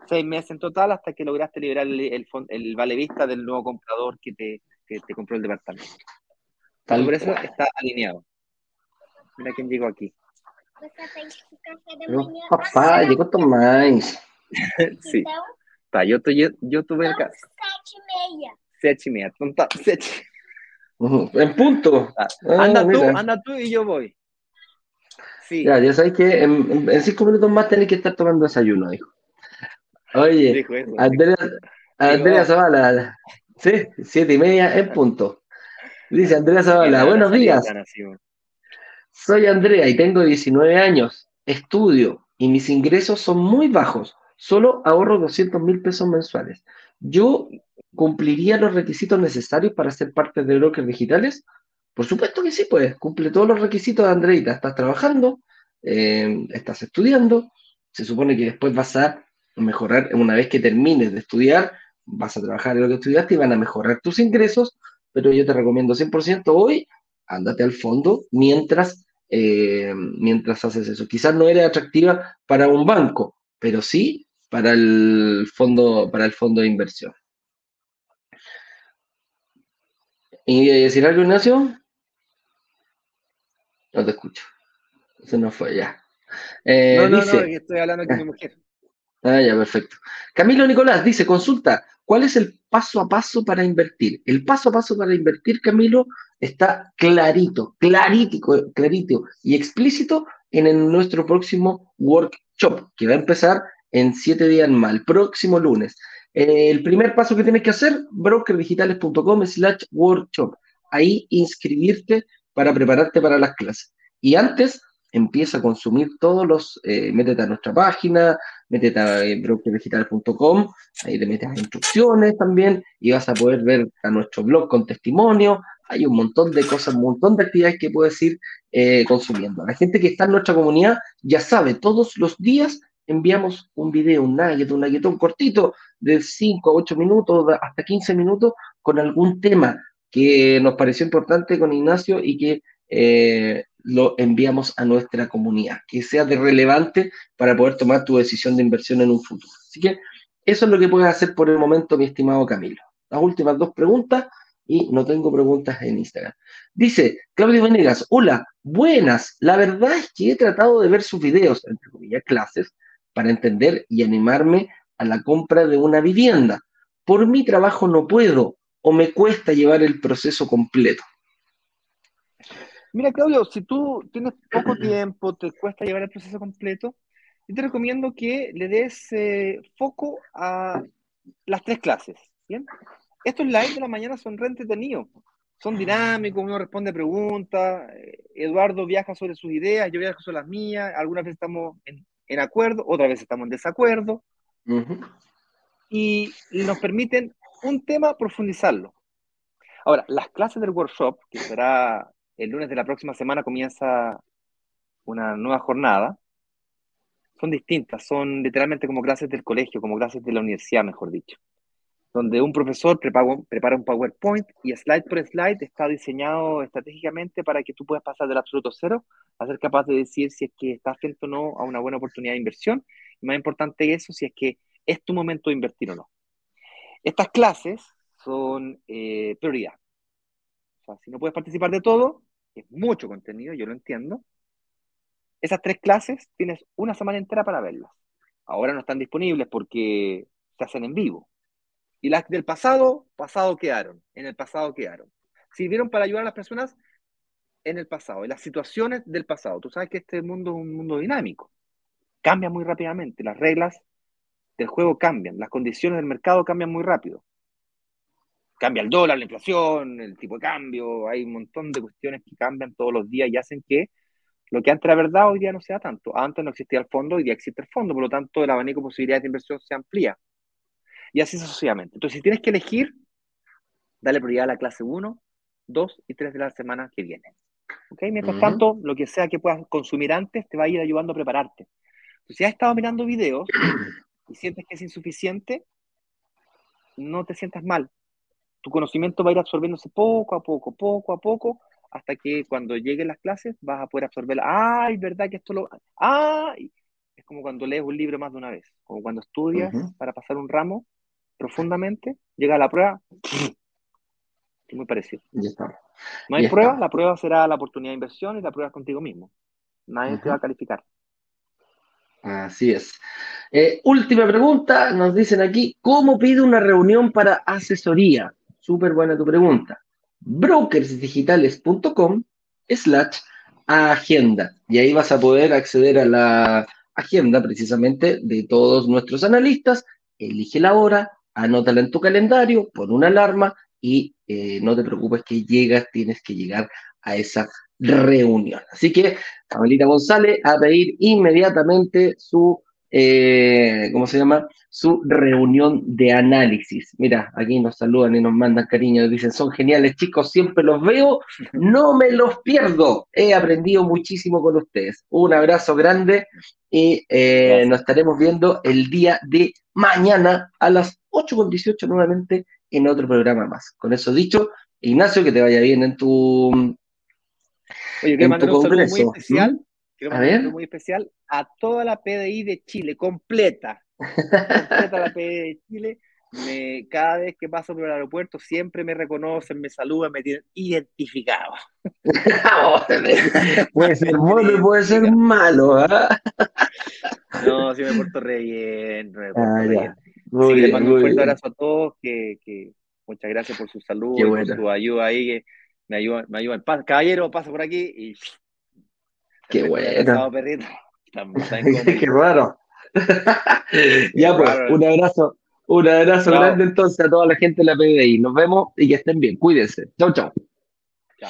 seis meses en total hasta que lograste liberar el, el, vale vista del nuevo comprador que te, que te compró el departamento. por eso está alineado. Mira quién llegó aquí. papá, llegó Tomás. sí. Tá, yo, tô, yo, yo tuve acá. Sete y media. Sete y media. Tonta, sete. En punto. Ah, anda tú, anda tú y yo voy. Sí. Ya, ya sabes que en, cinco minutos más tenés que estar tomando desayuno, hijo. Oye, Andrea, Andrea Zavala, sí, siete y media en punto. Dice Andrea Zavala, buenos días. Soy Andrea y tengo 19 años. Estudio y mis ingresos son muy bajos. Solo ahorro 200 mil pesos mensuales. Yo ¿cumpliría los requisitos necesarios para ser parte de brokers digitales? Por supuesto que sí, pues cumple todos los requisitos, Andreita. Estás trabajando, eh, estás estudiando, se supone que después vas a mejorar, una vez que termines de estudiar, vas a trabajar en lo que estudiaste y van a mejorar tus ingresos, pero yo te recomiendo 100% hoy, ándate al fondo mientras, eh, mientras haces eso. Quizás no eres atractiva para un banco, pero sí para el fondo, para el fondo de inversión. ¿Y decir algo, Ignacio? No te escucho. Eso no fue ya. Eh, no, no, no, estoy hablando con mi mujer. Ah, ya, perfecto. Camilo Nicolás dice, consulta, ¿cuál es el paso a paso para invertir? El paso a paso para invertir, Camilo, está clarito, clarito, clarito y explícito en nuestro próximo workshop, que va a empezar en siete días más, el próximo lunes. Eh, el primer paso que tienes que hacer, brokerdigitales.com slash workshop. Ahí inscribirte para prepararte para las clases. Y antes, empieza a consumir todos los, eh, métete a nuestra página, métete a eh, brokerdigital.com, ahí te metes a instrucciones también y vas a poder ver a nuestro blog con testimonio, hay un montón de cosas, un montón de actividades que puedes ir eh, consumiendo. La gente que está en nuestra comunidad ya sabe, todos los días enviamos un video, un nugget, un nuggetón cortito de 5 a 8 minutos, hasta 15 minutos, con algún tema que nos pareció importante con Ignacio y que eh, lo enviamos a nuestra comunidad, que sea de relevante para poder tomar tu decisión de inversión en un futuro. Así que eso es lo que puedes hacer por el momento, mi estimado Camilo. Las últimas dos preguntas y no tengo preguntas en Instagram. Dice Claudio Venegas, hola, buenas. La verdad es que he tratado de ver sus videos, entre comillas, clases, para entender y animarme a la compra de una vivienda. Por mi trabajo no puedo o me cuesta llevar el proceso completo. Mira, Claudio, si tú tienes poco tiempo, te cuesta llevar el proceso completo, yo te recomiendo que le des eh, foco a las tres clases. ¿bien? Estos lives de la mañana son re entretenidos, son dinámicos, uno responde preguntas, eh, Eduardo viaja sobre sus ideas, yo viajo sobre las mías, algunas veces estamos en, acuerdo, otras veces estamos en desacuerdo, y nos permiten un tema profundizarlo. Ahora, las clases del workshop, que será el lunes de la próxima semana comienza una nueva jornada, son distintas, son literalmente como clases del colegio, como clases de la universidad, mejor dicho, donde un profesor prepara, un PowerPoint y slide por slide está diseñado estratégicamente para que tú puedas pasar del absoluto cero a ser capaz de decir si es que estás frente o no a una buena oportunidad de inversión, y más importante eso, si es que es tu momento de invertir o no. Estas clases son eh, prioridad. O sea, si no puedes participar de todo, es mucho contenido, yo lo entiendo. Esas tres clases tienes una semana entera para verlas. Ahora no están disponibles porque se hacen en vivo. Y las del pasado, pasado quedaron. En el pasado quedaron. Sirvieron para ayudar a las personas en el pasado, en las situaciones del pasado. Tú sabes que este mundo es un mundo dinámico. Cambia muy rápidamente. Las reglas del juego cambian. Las condiciones del mercado cambian muy rápido cambia el dólar, la inflación, el tipo de cambio, hay un montón de cuestiones que cambian todos los días y hacen que lo que antes era verdad hoy día no sea tanto. Antes no existía el fondo, hoy día existe el fondo, por lo tanto el abanico de posibilidades de inversión se amplía. Y así sucesivamente. Entonces, si tienes que elegir, dale prioridad a la clase 1, 2 y 3 de la semana que viene. ¿Ok? Mientras tanto, lo que sea que puedas consumir antes te va a ir ayudando a prepararte. si has estado mirando videos y sientes que es insuficiente, no te sientas mal tu conocimiento va a ir absorbiéndose poco a poco, poco a poco, hasta que cuando lleguen las clases vas a poder absorberla. ¡Ay, verdad que esto lo... ¡Ay! Es como cuando lees un libro más de una vez, como cuando estudias para pasar un ramo profundamente, llega a la prueba, muy parecido. No hay prueba, la prueba será la oportunidad de inversión y la prueba es contigo mismo. Nadie te va a calificar. Así es. Eh, última pregunta, nos dicen aquí, ¿cómo pido una reunión para asesoría? Súper buena tu pregunta. Brokersdigitales.com slash agenda. Y ahí vas a poder acceder a la agenda precisamente de todos nuestros analistas. Elige la hora, anótala en tu calendario, pon una alarma y eh, no te preocupes que llegas, tienes que llegar a esa reunión. Así que, Amelita González, a pedir inmediatamente su eh, ¿cómo se llama? Su reunión de análisis. Mira, aquí nos saludan y nos mandan cariño, dicen, son geniales chicos, siempre los veo, no me los pierdo. He aprendido muchísimo con ustedes. Un abrazo grande y eh, nos estaremos viendo el día de mañana a las 8.18 nuevamente en otro programa más. Con eso dicho, Ignacio, que te vaya bien en tu... Oye, que mandar un saludo muy especial Quiero a ver. muy especial a toda la PDI de Chile, completa. completa la PDI de Chile. Me, cada vez que paso por el aeropuerto siempre me reconocen, me saludan, me tienen identificado. puede ser bueno, puede ser malo. ¿ah? no, sí me porto re bien. Me porto ah, re bien. Muy bien, les mando un fuerte abrazo a todos. Que, que, muchas gracias por su salud, por su ayuda ahí. Que me ayudan, me ayudan. Caballero, pasa por aquí y Qué bueno. Qué raro. ya pues, un abrazo, un abrazo grande entonces a toda la gente de la PDI. Nos vemos y que estén bien. Cuídense. Chau, chau. Chao.